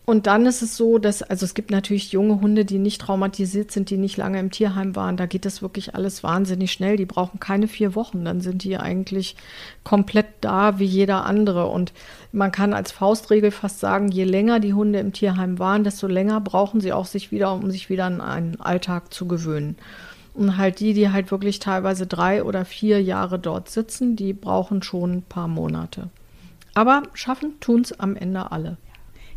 Und dann ist es so, dass, also es gibt natürlich junge Hunde, die nicht traumatisiert sind, die nicht lange im Tierheim waren. Da geht das wirklich alles wahnsinnig schnell. Die brauchen keine vier Wochen. Dann sind die eigentlich komplett da wie jeder andere. Und man kann als Faustregel fast sagen, je länger die Hunde im Tierheim waren, desto länger brauchen sie auch sich wieder, um sich wieder an einen Alltag zu gewöhnen. Und halt die, die halt wirklich teilweise drei oder vier Jahre dort sitzen, die brauchen schon ein paar Monate. Aber schaffen tun es am Ende alle.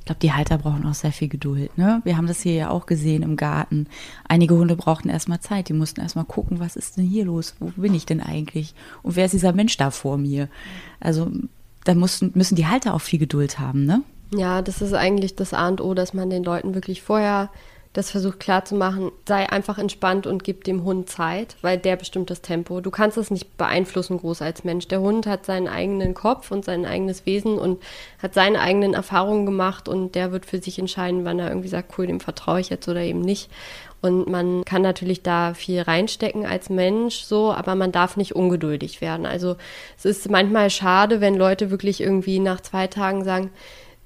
Ich glaube, die Halter brauchen auch sehr viel Geduld. Ne? Wir haben das hier ja auch gesehen im Garten. Einige Hunde brauchten erstmal Zeit. Die mussten erstmal gucken, was ist denn hier los? Wo bin ich denn eigentlich? Und wer ist dieser Mensch da vor mir? Also da mussten, müssen die Halter auch viel Geduld haben, ne? Ja, das ist eigentlich das A und O, dass man den Leuten wirklich vorher das versucht klarzumachen, sei einfach entspannt und gib dem Hund Zeit, weil der bestimmt das Tempo. Du kannst es nicht beeinflussen groß als Mensch. Der Hund hat seinen eigenen Kopf und sein eigenes Wesen und hat seine eigenen Erfahrungen gemacht und der wird für sich entscheiden, wann er irgendwie sagt, cool, dem vertraue ich jetzt oder eben nicht. Und man kann natürlich da viel reinstecken als Mensch, so, aber man darf nicht ungeduldig werden. Also es ist manchmal schade, wenn Leute wirklich irgendwie nach zwei Tagen sagen,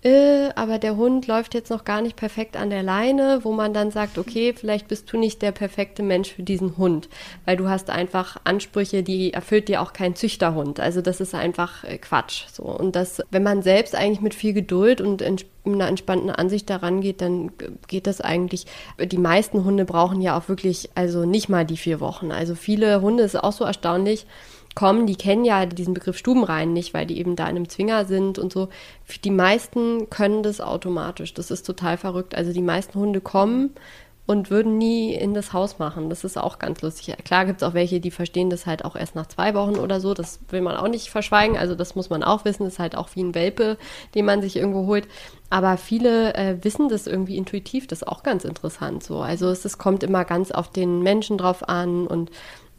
äh, aber der Hund läuft jetzt noch gar nicht perfekt an der Leine, wo man dann sagt, okay, vielleicht bist du nicht der perfekte Mensch für diesen Hund, weil du hast einfach Ansprüche, die erfüllt dir auch kein Züchterhund. Also das ist einfach äh, Quatsch. So und das, wenn man selbst eigentlich mit viel Geduld und einer entspannten Ansicht daran geht, dann geht das eigentlich. Die meisten Hunde brauchen ja auch wirklich, also nicht mal die vier Wochen. Also viele Hunde ist auch so erstaunlich kommen, die kennen ja diesen Begriff Stubenrein nicht, weil die eben da in einem Zwinger sind und so. Die meisten können das automatisch. Das ist total verrückt. Also die meisten Hunde kommen und würden nie in das Haus machen. Das ist auch ganz lustig. Klar gibt es auch welche, die verstehen das halt auch erst nach zwei Wochen oder so. Das will man auch nicht verschweigen. Also das muss man auch wissen. Das ist halt auch wie ein Welpe, den man sich irgendwo holt. Aber viele äh, wissen das irgendwie intuitiv. Das ist auch ganz interessant so. Also es, es kommt immer ganz auf den Menschen drauf an und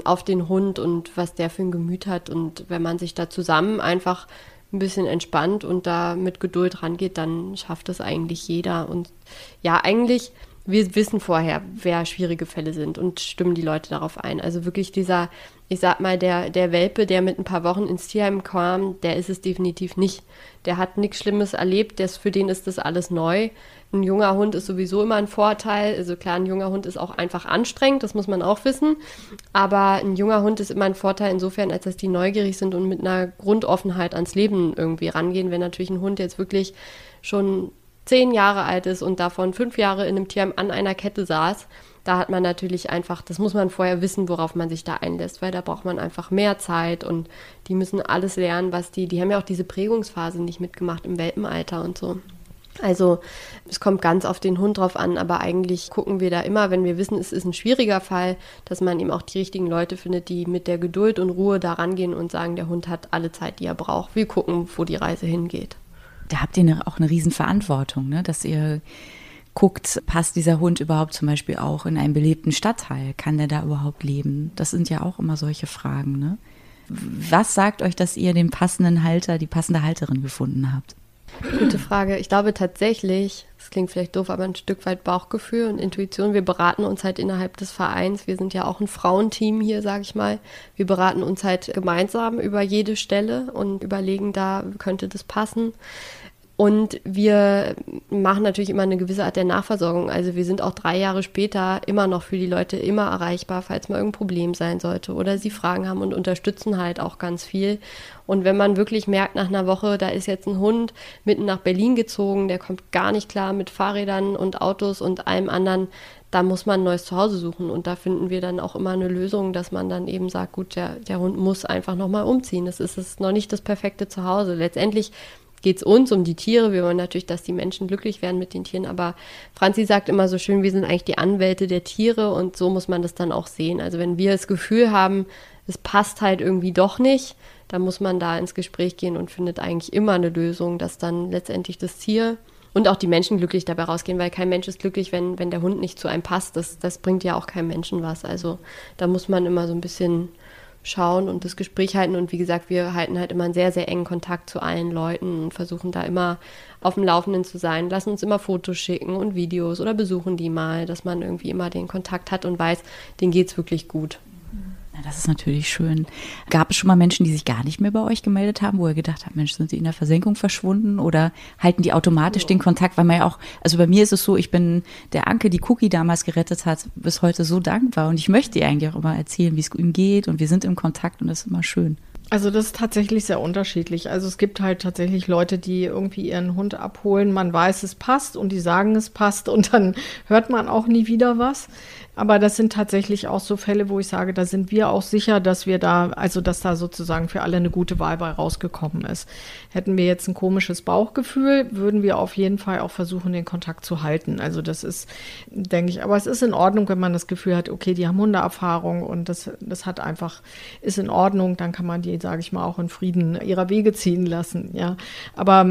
auf den Hund und was der für ein Gemüt hat. Und wenn man sich da zusammen einfach ein bisschen entspannt und da mit Geduld rangeht, dann schafft das eigentlich jeder. Und ja, eigentlich wir wissen vorher, wer schwierige Fälle sind und stimmen die Leute darauf ein. Also wirklich dieser, ich sag mal, der, der Welpe, der mit ein paar Wochen ins Tierheim kam, der ist es definitiv nicht. Der hat nichts Schlimmes erlebt, der, für den ist das alles neu. Ein junger Hund ist sowieso immer ein Vorteil. Also klar, ein junger Hund ist auch einfach anstrengend, das muss man auch wissen. Aber ein junger Hund ist immer ein Vorteil insofern, als dass die neugierig sind und mit einer Grundoffenheit ans Leben irgendwie rangehen. Wenn natürlich ein Hund jetzt wirklich schon zehn Jahre alt ist und davon fünf Jahre in einem Tierheim an einer Kette saß, da hat man natürlich einfach, das muss man vorher wissen, worauf man sich da einlässt, weil da braucht man einfach mehr Zeit und die müssen alles lernen, was die, die haben ja auch diese Prägungsphase nicht mitgemacht im Welpenalter und so. Also es kommt ganz auf den Hund drauf an, aber eigentlich gucken wir da immer, wenn wir wissen, es ist ein schwieriger Fall, dass man eben auch die richtigen Leute findet, die mit der Geduld und Ruhe da rangehen und sagen, der Hund hat alle Zeit, die er braucht. Wir gucken, wo die Reise hingeht da habt ihr auch eine Riesenverantwortung, ne? dass ihr guckt, passt dieser Hund überhaupt zum Beispiel auch in einen belebten Stadtteil? Kann der da überhaupt leben? Das sind ja auch immer solche Fragen. Ne? Was sagt euch, dass ihr den passenden Halter, die passende Halterin gefunden habt? Gute Frage. Ich glaube tatsächlich, das klingt vielleicht doof, aber ein Stück weit Bauchgefühl und Intuition. Wir beraten uns halt innerhalb des Vereins. Wir sind ja auch ein Frauenteam hier, sage ich mal. Wir beraten uns halt gemeinsam über jede Stelle und überlegen, da könnte das passen. Und wir machen natürlich immer eine gewisse Art der Nachversorgung. Also wir sind auch drei Jahre später immer noch für die Leute immer erreichbar, falls mal irgendein Problem sein sollte oder sie Fragen haben und unterstützen halt auch ganz viel. Und wenn man wirklich merkt nach einer Woche, da ist jetzt ein Hund mitten nach Berlin gezogen, der kommt gar nicht klar mit Fahrrädern und Autos und allem anderen, da muss man ein neues Zuhause suchen. Und da finden wir dann auch immer eine Lösung, dass man dann eben sagt, gut, der, der Hund muss einfach nochmal umziehen. Das ist es noch nicht das perfekte Zuhause. Letztendlich geht es uns um die Tiere. Wir wollen natürlich, dass die Menschen glücklich werden mit den Tieren. Aber Franzi sagt immer so schön, wir sind eigentlich die Anwälte der Tiere und so muss man das dann auch sehen. Also wenn wir das Gefühl haben, es passt halt irgendwie doch nicht, dann muss man da ins Gespräch gehen und findet eigentlich immer eine Lösung, dass dann letztendlich das Tier und auch die Menschen glücklich dabei rausgehen, weil kein Mensch ist glücklich, wenn, wenn der Hund nicht zu einem passt. Das, das bringt ja auch keinem Menschen was. Also da muss man immer so ein bisschen schauen und das Gespräch halten. Und wie gesagt, wir halten halt immer einen sehr, sehr engen Kontakt zu allen Leuten und versuchen da immer auf dem Laufenden zu sein. Lassen uns immer Fotos schicken und Videos oder besuchen die mal, dass man irgendwie immer den Kontakt hat und weiß, denen geht es wirklich gut. Ja, das ist natürlich schön. Gab es schon mal Menschen, die sich gar nicht mehr bei euch gemeldet haben, wo ihr gedacht habt, Mensch, sind sie in der Versenkung verschwunden oder halten die automatisch ja. den Kontakt? Weil man ja auch, also bei mir ist es so, ich bin der Anke, die Cookie damals gerettet hat, bis heute so dankbar und ich möchte ihr eigentlich auch immer erzählen, wie es ihm geht und wir sind im Kontakt und das ist immer schön. Also das ist tatsächlich sehr unterschiedlich. Also es gibt halt tatsächlich Leute, die irgendwie ihren Hund abholen, man weiß, es passt und die sagen, es passt und dann hört man auch nie wieder was. Aber das sind tatsächlich auch so Fälle, wo ich sage, da sind wir auch sicher, dass wir da, also dass da sozusagen für alle eine gute Wahl bei rausgekommen ist. Hätten wir jetzt ein komisches Bauchgefühl, würden wir auf jeden Fall auch versuchen, den Kontakt zu halten. Also das ist, denke ich, aber es ist in Ordnung, wenn man das Gefühl hat, okay, die haben Hundeerfahrung und das, das hat einfach, ist in Ordnung, dann kann man die, sage ich mal, auch in Frieden ihrer Wege ziehen lassen. Ja, aber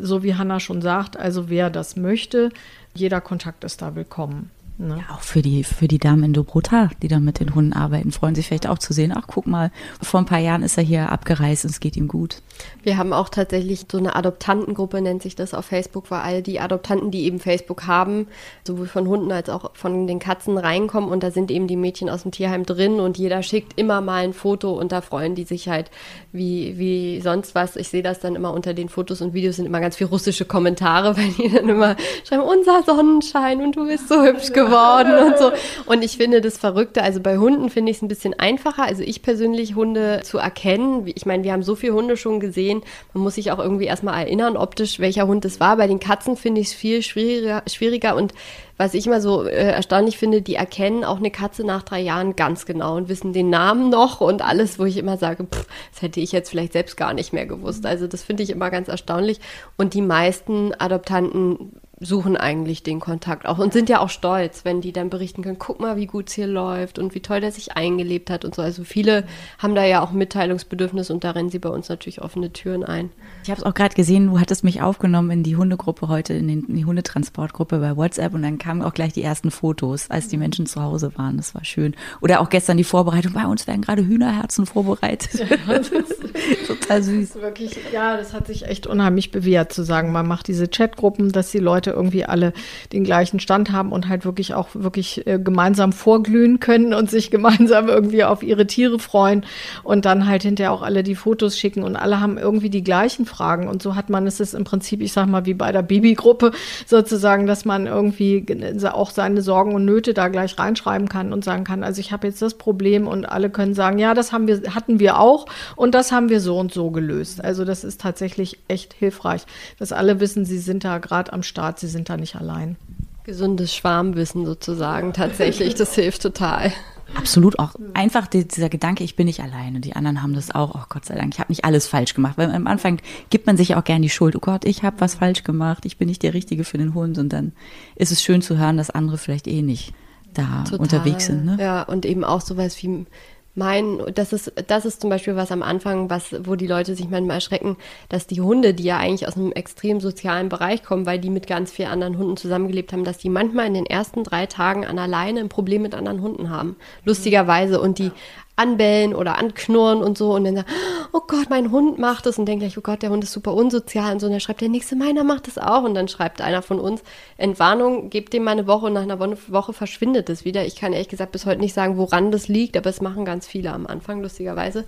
so wie Hanna schon sagt, also wer das möchte, jeder Kontakt ist da willkommen. Ne? Ja, auch für die, für die Damen in Dobrota, die da mit den Hunden arbeiten, freuen sich vielleicht auch zu sehen, ach guck mal, vor ein paar Jahren ist er hier abgereist und es geht ihm gut. Wir haben auch tatsächlich so eine Adoptantengruppe, nennt sich das auf Facebook, weil all die Adoptanten, die eben Facebook haben, sowohl von Hunden als auch von den Katzen reinkommen und da sind eben die Mädchen aus dem Tierheim drin und jeder schickt immer mal ein Foto und da freuen die sich halt wie, wie sonst was. Ich sehe das dann immer unter den Fotos und Videos sind immer ganz viel russische Kommentare, weil die dann immer schreiben, unser Sonnenschein und du bist so hübsch geworden geworden und so. Und ich finde das Verrückte, also bei Hunden finde ich es ein bisschen einfacher. Also ich persönlich Hunde zu erkennen. Ich meine, wir haben so viele Hunde schon gesehen. Man muss sich auch irgendwie erstmal erinnern, optisch, welcher Hund es war. Bei den Katzen finde ich es viel schwieriger, schwieriger und was ich immer so äh, erstaunlich finde, die erkennen auch eine Katze nach drei Jahren ganz genau und wissen den Namen noch und alles, wo ich immer sage, pff, das hätte ich jetzt vielleicht selbst gar nicht mehr gewusst. Also das finde ich immer ganz erstaunlich. Und die meisten Adoptanten suchen eigentlich den Kontakt auch und sind ja auch stolz, wenn die dann berichten können, guck mal, wie gut es hier läuft und wie toll der sich eingelebt hat und so. Also viele haben da ja auch Mitteilungsbedürfnis und da rennen sie bei uns natürlich offene Türen ein. Ich habe es auch gerade gesehen, du hattest mich aufgenommen in die Hundegruppe heute, in, den, in, die Hundetransportgruppe bei WhatsApp und dann kamen auch gleich die ersten Fotos, als die Menschen zu Hause waren. Das war schön. Oder auch gestern die Vorbereitung, bei uns werden gerade Hühnerherzen vorbereitet. Ja, das ist total süß. Das wirklich, ja, das hat sich echt unheimlich bewährt zu sagen, man macht diese Chatgruppen, dass die Leute Monate irgendwie alle den gleichen Stand haben und halt wirklich auch wirklich äh, gemeinsam vorglühen können und sich gemeinsam irgendwie auf ihre Tiere freuen und dann halt hinterher auch alle die Fotos schicken und alle haben irgendwie die gleichen Fragen und so hat man es ist im Prinzip, ich sag mal, wie bei der Babygruppe sozusagen, dass man irgendwie auch seine Sorgen und Nöte da gleich reinschreiben kann und sagen kann, also ich habe jetzt das Problem und alle können sagen, ja, das haben wir, hatten wir auch und das haben wir so und so gelöst. Also das ist tatsächlich echt hilfreich, dass alle wissen, sie sind da gerade am Start, sie sind da nicht allein. Gesundes Schwarmwissen sozusagen, tatsächlich, das hilft total. Absolut auch. Einfach dieser Gedanke, ich bin nicht alleine. Die anderen haben das auch. Oh Gott sei Dank, ich habe nicht alles falsch gemacht. Weil am Anfang gibt man sich ja auch gern die Schuld. Oh Gott, ich habe was falsch gemacht. Ich bin nicht der Richtige für den Hund. Und dann ist es schön zu hören, dass andere vielleicht eh nicht da Total. unterwegs sind. Ne? Ja, und eben auch sowas wie mein, das ist, das ist zum Beispiel was am Anfang, was, wo die Leute sich manchmal erschrecken, dass die Hunde, die ja eigentlich aus einem extrem sozialen Bereich kommen, weil die mit ganz vielen anderen Hunden zusammengelebt haben, dass die manchmal in den ersten drei Tagen an alleine ein Problem mit anderen Hunden haben. Lustigerweise. Und die anbellen oder anknurren und so und dann sagt, oh Gott, mein Hund macht das und denkt gleich, oh Gott, der Hund ist super unsozial und so und dann schreibt der nächste, meiner macht das auch und dann schreibt einer von uns, Entwarnung, gebt dem mal eine Woche und nach einer Woche verschwindet es wieder. Ich kann ehrlich gesagt bis heute nicht sagen, woran das liegt, aber es machen ganz viele am Anfang, lustigerweise.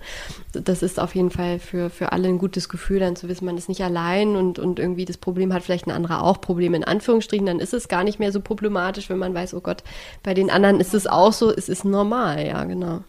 Das ist auf jeden Fall für, für alle ein gutes Gefühl, dann zu wissen, man ist nicht allein und, und irgendwie das Problem hat vielleicht ein anderer auch Probleme in Anführungsstrichen, dann ist es gar nicht mehr so problematisch, wenn man weiß, oh Gott, bei den anderen ist es auch so, es ist normal, ja, genau.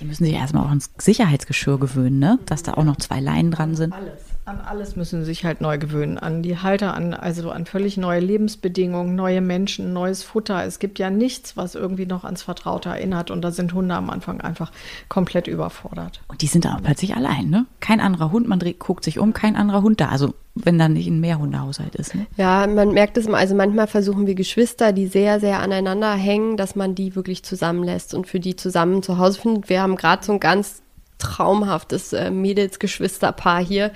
Die müssen sich erstmal auch ins Sicherheitsgeschirr gewöhnen, ne? Dass da auch noch zwei Leinen dran sind. Alles. An alles müssen sie sich halt neu gewöhnen. An die Halter, an, also an völlig neue Lebensbedingungen, neue Menschen, neues Futter. Es gibt ja nichts, was irgendwie noch ans Vertraute erinnert. Und da sind Hunde am Anfang einfach komplett überfordert. Und die sind da plötzlich allein, ne? Kein anderer Hund, man guckt sich um, kein anderer Hund da. Also wenn dann nicht ein Mehrhundehaushalt ist. Ne? Ja, man merkt es mal. Also manchmal versuchen wir Geschwister, die sehr, sehr aneinander hängen, dass man die wirklich zusammenlässt und für die zusammen zu Hause findet. Wir haben gerade so ein ganz traumhaftes äh, Mädelsgeschwisterpaar hier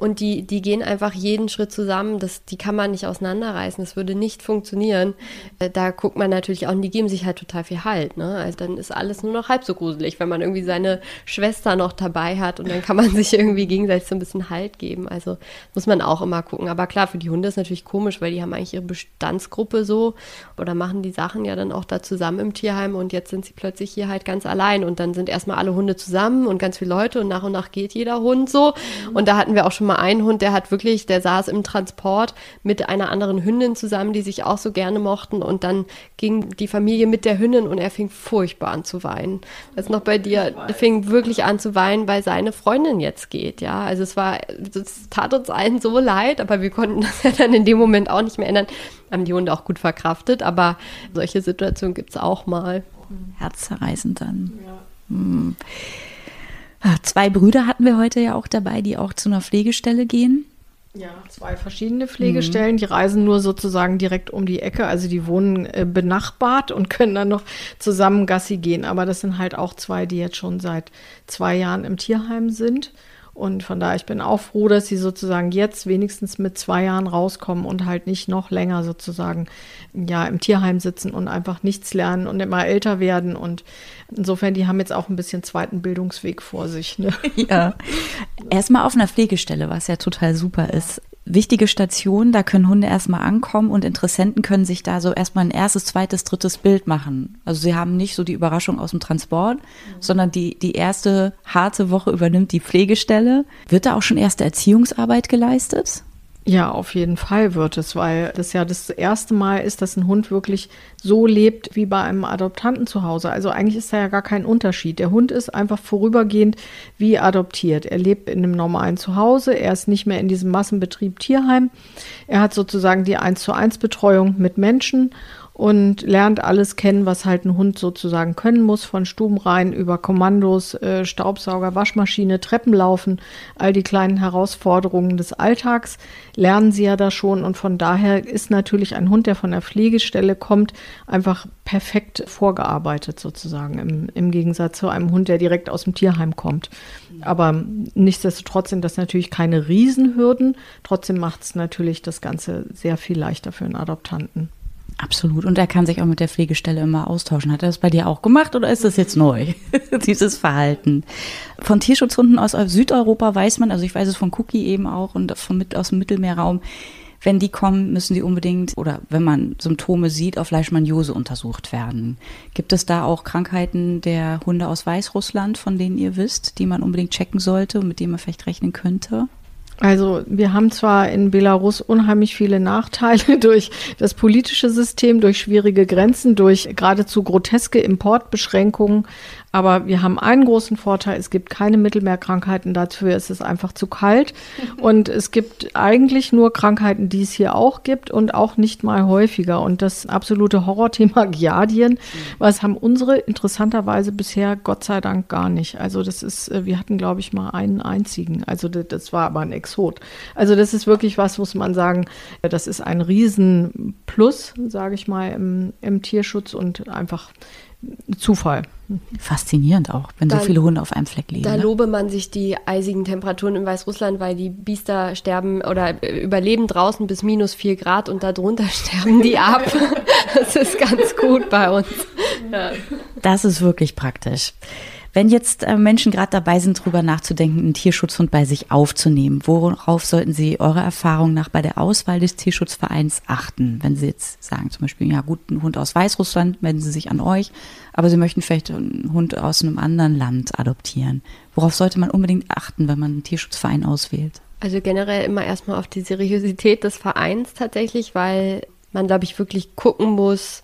und die, die gehen einfach jeden Schritt zusammen. Das, die kann man nicht auseinanderreißen. Das würde nicht funktionieren. Äh, da guckt man natürlich auch, und die geben sich halt total viel Halt. Ne? Also dann ist alles nur noch halb so gruselig, wenn man irgendwie seine Schwester noch dabei hat und dann kann man sich irgendwie gegenseitig so ein bisschen Halt geben. Also muss man auch immer gucken. Aber klar, für die Hunde ist natürlich komisch, weil die haben eigentlich ihre Bestandsgruppe so oder machen die Sachen ja dann auch da zusammen im Tierheim und jetzt sind sie plötzlich hier halt ganz allein und dann sind erstmal alle Hunde zusammen und ganz viele Leute und nach und nach geht jeder Hund so. Und da hatten wir auch schon mal mal einen Hund, der hat wirklich, der saß im Transport mit einer anderen Hündin zusammen, die sich auch so gerne mochten und dann ging die Familie mit der Hündin und er fing furchtbar an zu weinen. Das ist noch bei dir, er fing wirklich an zu weinen, weil seine Freundin jetzt geht, ja. Also es war, es tat uns allen so leid, aber wir konnten das ja dann in dem Moment auch nicht mehr ändern. Haben die Hunde auch gut verkraftet, aber solche Situationen gibt es auch mal. Herzzerreißend dann. Ja. Hm. Ah, zwei Brüder hatten wir heute ja auch dabei, die auch zu einer Pflegestelle gehen. Ja, zwei verschiedene Pflegestellen. Mhm. Die reisen nur sozusagen direkt um die Ecke. Also die wohnen äh, benachbart und können dann noch zusammen Gassi gehen. Aber das sind halt auch zwei, die jetzt schon seit zwei Jahren im Tierheim sind. Und von daher, ich bin auch froh, dass sie sozusagen jetzt wenigstens mit zwei Jahren rauskommen und halt nicht noch länger sozusagen ja im Tierheim sitzen und einfach nichts lernen und immer älter werden. Und insofern, die haben jetzt auch ein bisschen zweiten Bildungsweg vor sich. Ne? Ja. Erstmal auf einer Pflegestelle, was ja total super ist wichtige Station, da können Hunde erstmal ankommen und Interessenten können sich da so erstmal ein erstes, zweites, drittes Bild machen. Also sie haben nicht so die Überraschung aus dem Transport, mhm. sondern die, die erste harte Woche übernimmt die Pflegestelle. Wird da auch schon erste Erziehungsarbeit geleistet? Ja, auf jeden Fall wird es, weil das ja das erste Mal ist, dass ein Hund wirklich so lebt wie bei einem Adoptanten zu Hause. Also eigentlich ist da ja gar kein Unterschied. Der Hund ist einfach vorübergehend wie adoptiert. Er lebt in einem normalen Zuhause, er ist nicht mehr in diesem Massenbetrieb Tierheim. Er hat sozusagen die 1 zu 1 Betreuung mit Menschen und lernt alles kennen, was halt ein Hund sozusagen können muss, von Stubenrein über Kommandos, äh, Staubsauger, Waschmaschine, Treppenlaufen, all die kleinen Herausforderungen des Alltags lernen sie ja da schon und von daher ist natürlich ein Hund, der von der Pflegestelle kommt, einfach perfekt vorgearbeitet sozusagen im, im Gegensatz zu einem Hund, der direkt aus dem Tierheim kommt. Aber nichtsdestotrotz sind das natürlich keine Riesenhürden, trotzdem macht es natürlich das Ganze sehr viel leichter für einen Adoptanten. Absolut. Und er kann sich auch mit der Pflegestelle immer austauschen. Hat er das bei dir auch gemacht oder ist das jetzt neu, dieses Verhalten? Von Tierschutzhunden aus Südeuropa weiß man, also ich weiß es von Cookie eben auch und von, aus dem Mittelmeerraum, wenn die kommen, müssen die unbedingt oder wenn man Symptome sieht, auf Leishmaniose untersucht werden. Gibt es da auch Krankheiten der Hunde aus Weißrussland, von denen ihr wisst, die man unbedingt checken sollte und mit denen man vielleicht rechnen könnte? Also wir haben zwar in Belarus unheimlich viele Nachteile durch das politische System, durch schwierige Grenzen, durch geradezu groteske Importbeschränkungen, aber wir haben einen großen Vorteil, es gibt keine Mittelmeerkrankheiten, dafür ist es einfach zu kalt. Und es gibt eigentlich nur Krankheiten, die es hier auch gibt und auch nicht mal häufiger. Und das absolute Horrorthema Giardien, was haben unsere interessanterweise bisher Gott sei Dank gar nicht. Also das ist, äh, wir hatten glaube ich mal einen einzigen. Also das, das war aber ein Exot. Also das ist wirklich was, muss man sagen, das ist ein Riesenplus, sage ich mal, im, im Tierschutz und einfach Zufall. Faszinierend auch, wenn da, so viele Hunde auf einem Fleck liegen. Da ne? lobe man sich die eisigen Temperaturen in Weißrussland, weil die Biester sterben oder überleben draußen bis minus vier Grad und darunter sterben die ab. das ist ganz gut bei uns. Ja. Das ist wirklich praktisch. Wenn jetzt äh, Menschen gerade dabei sind, darüber nachzudenken, einen Tierschutzhund bei sich aufzunehmen, worauf sollten sie eurer Erfahrung nach bei der Auswahl des Tierschutzvereins achten? Wenn sie jetzt sagen, zum Beispiel, ja gut, ein Hund aus Weißrussland, wenden sie sich an euch, aber sie möchten vielleicht einen Hund aus einem anderen Land adoptieren. Worauf sollte man unbedingt achten, wenn man einen Tierschutzverein auswählt? Also generell immer erstmal auf die Seriosität des Vereins tatsächlich, weil man, glaube ich, wirklich gucken muss,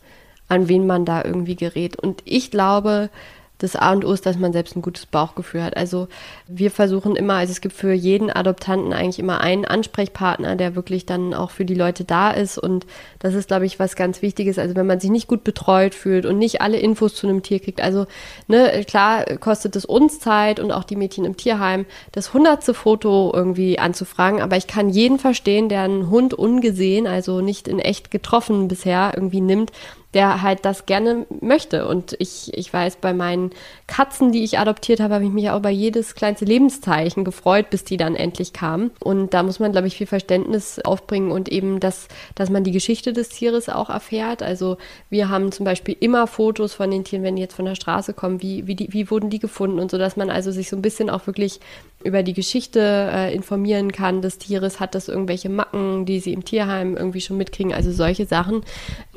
an wen man da irgendwie gerät. Und ich glaube, das A und O ist, dass man selbst ein gutes Bauchgefühl hat. Also wir versuchen immer, also es gibt für jeden Adoptanten eigentlich immer einen Ansprechpartner, der wirklich dann auch für die Leute da ist. Und das ist, glaube ich, was ganz Wichtiges. Also wenn man sich nicht gut betreut fühlt und nicht alle Infos zu einem Tier kriegt. Also ne, klar kostet es uns Zeit und auch die Mädchen im Tierheim, das hundertste Foto irgendwie anzufragen. Aber ich kann jeden verstehen, der einen Hund ungesehen, also nicht in echt getroffen bisher irgendwie nimmt, der halt das gerne möchte. Und ich, ich weiß, bei meinen Katzen, die ich adoptiert habe, habe ich mich auch über jedes kleinste Lebenszeichen gefreut, bis die dann endlich kamen. Und da muss man, glaube ich, viel Verständnis aufbringen und eben, dass, dass man die Geschichte des Tieres auch erfährt. Also wir haben zum Beispiel immer Fotos von den Tieren, wenn die jetzt von der Straße kommen, wie, wie, die, wie wurden die gefunden und so, dass man also sich so ein bisschen auch wirklich über die Geschichte äh, informieren kann des Tieres. Hat das irgendwelche Macken, die sie im Tierheim irgendwie schon mitkriegen? Also solche Sachen.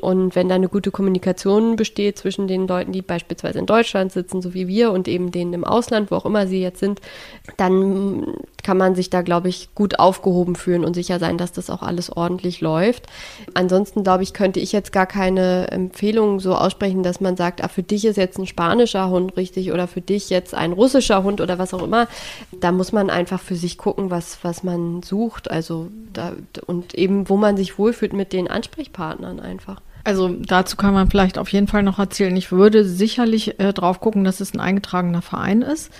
Und wenn da eine gute Kommunikation besteht zwischen den Leuten, die beispielsweise in Deutschland sitzen, so wie wir, und eben denen im Ausland, wo auch immer sie jetzt sind, dann kann man sich da, glaube ich, gut aufgehoben fühlen und sicher sein, dass das auch alles ordentlich läuft. Ansonsten, glaube ich, könnte ich jetzt gar keine Empfehlung so aussprechen, dass man sagt, ah, für dich ist jetzt ein spanischer Hund richtig oder für dich jetzt ein russischer Hund oder was auch immer. Da muss man einfach für sich gucken, was, was man sucht. Also da, und eben, wo man sich wohlfühlt mit den Ansprechpartnern einfach. Also dazu kann man vielleicht auf jeden Fall noch erzählen. Ich würde sicherlich äh, drauf gucken, dass es ein eingetragener Verein ist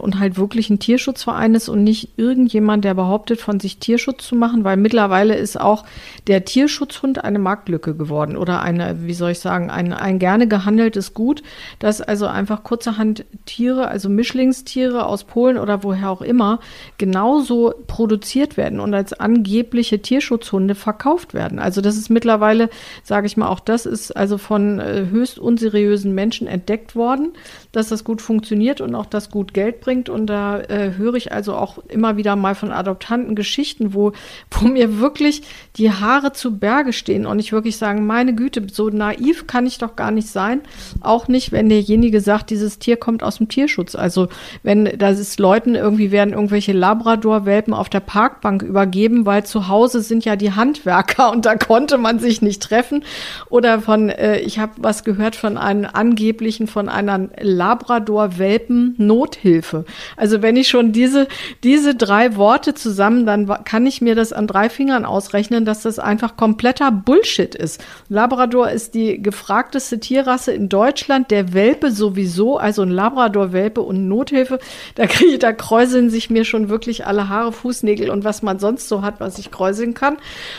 und halt wirklich ein Tierschutzverein ist und nicht irgendjemand, der behauptet, von sich Tierschutz zu machen, weil mittlerweile ist auch der Tierschutzhund eine Marktlücke geworden oder eine, wie soll ich sagen, ein, ein gerne gehandeltes Gut, dass also einfach kurzerhand Tiere, also Mischlingstiere aus Polen oder woher auch immer, genauso produziert werden und als angebliche Tierschutzhunde verkauft werden. Also das ist mittlerweile, sage ich mal, auch das ist also von äh, höchst unseriösen Menschen entdeckt worden, dass das gut funktioniert und auch das gut Geld bringt. Und da äh, höre ich also auch immer wieder mal von Adoptanten Geschichten, wo, wo mir wirklich die Haare zu Berge stehen und ich wirklich sagen, meine Güte, so naiv kann ich doch gar nicht sein. Auch nicht, wenn derjenige sagt, dieses Tier kommt aus dem Tierschutz. Also wenn das ist Leuten irgendwie werden irgendwelche Labrador-Welpen auf der Parkbank übergeben, weil zu Hause sind ja die Handwerker und da konnte man sich nicht treffen. Oder von, äh, ich habe was gehört von einem angeblichen, von einer Labrador-Welpen-Nothilfe. Also wenn ich schon diese, diese drei Worte zusammen, dann kann ich mir das an drei Fingern ausrechnen, dass das einfach kompletter Bullshit ist. Labrador ist die gefragteste Tierrasse in Deutschland, der Welpe sowieso, also ein Labrador-Welpe und Nothilfe. Da kriege ich, da kräuseln sich mir schon wirklich alle Haare, Fußnägel und was man sonst so hat, was ich kräuseln kann.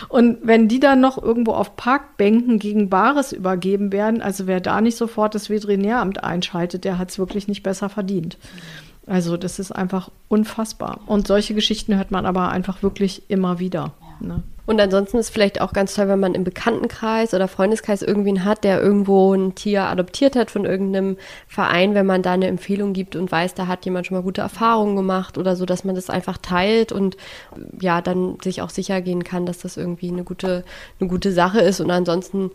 Und wenn die dann noch irgendwo auf Parkbänken gegen Bares übergeben werden, also wer da nicht sofort das Veterinäramt einschaltet, der hat es wirklich nicht besser verdient. Also das ist einfach unfassbar. Und solche Geschichten hört man aber einfach wirklich immer wieder. Ne? Und ansonsten ist vielleicht auch ganz toll, wenn man im Bekanntenkreis oder Freundeskreis irgendwen hat, der irgendwo ein Tier adoptiert hat von irgendeinem Verein, wenn man da eine Empfehlung gibt und weiß, da hat jemand schon mal gute Erfahrungen gemacht oder so, dass man das einfach teilt und ja, dann sich auch sicher gehen kann, dass das irgendwie eine gute, eine gute Sache ist. Und ansonsten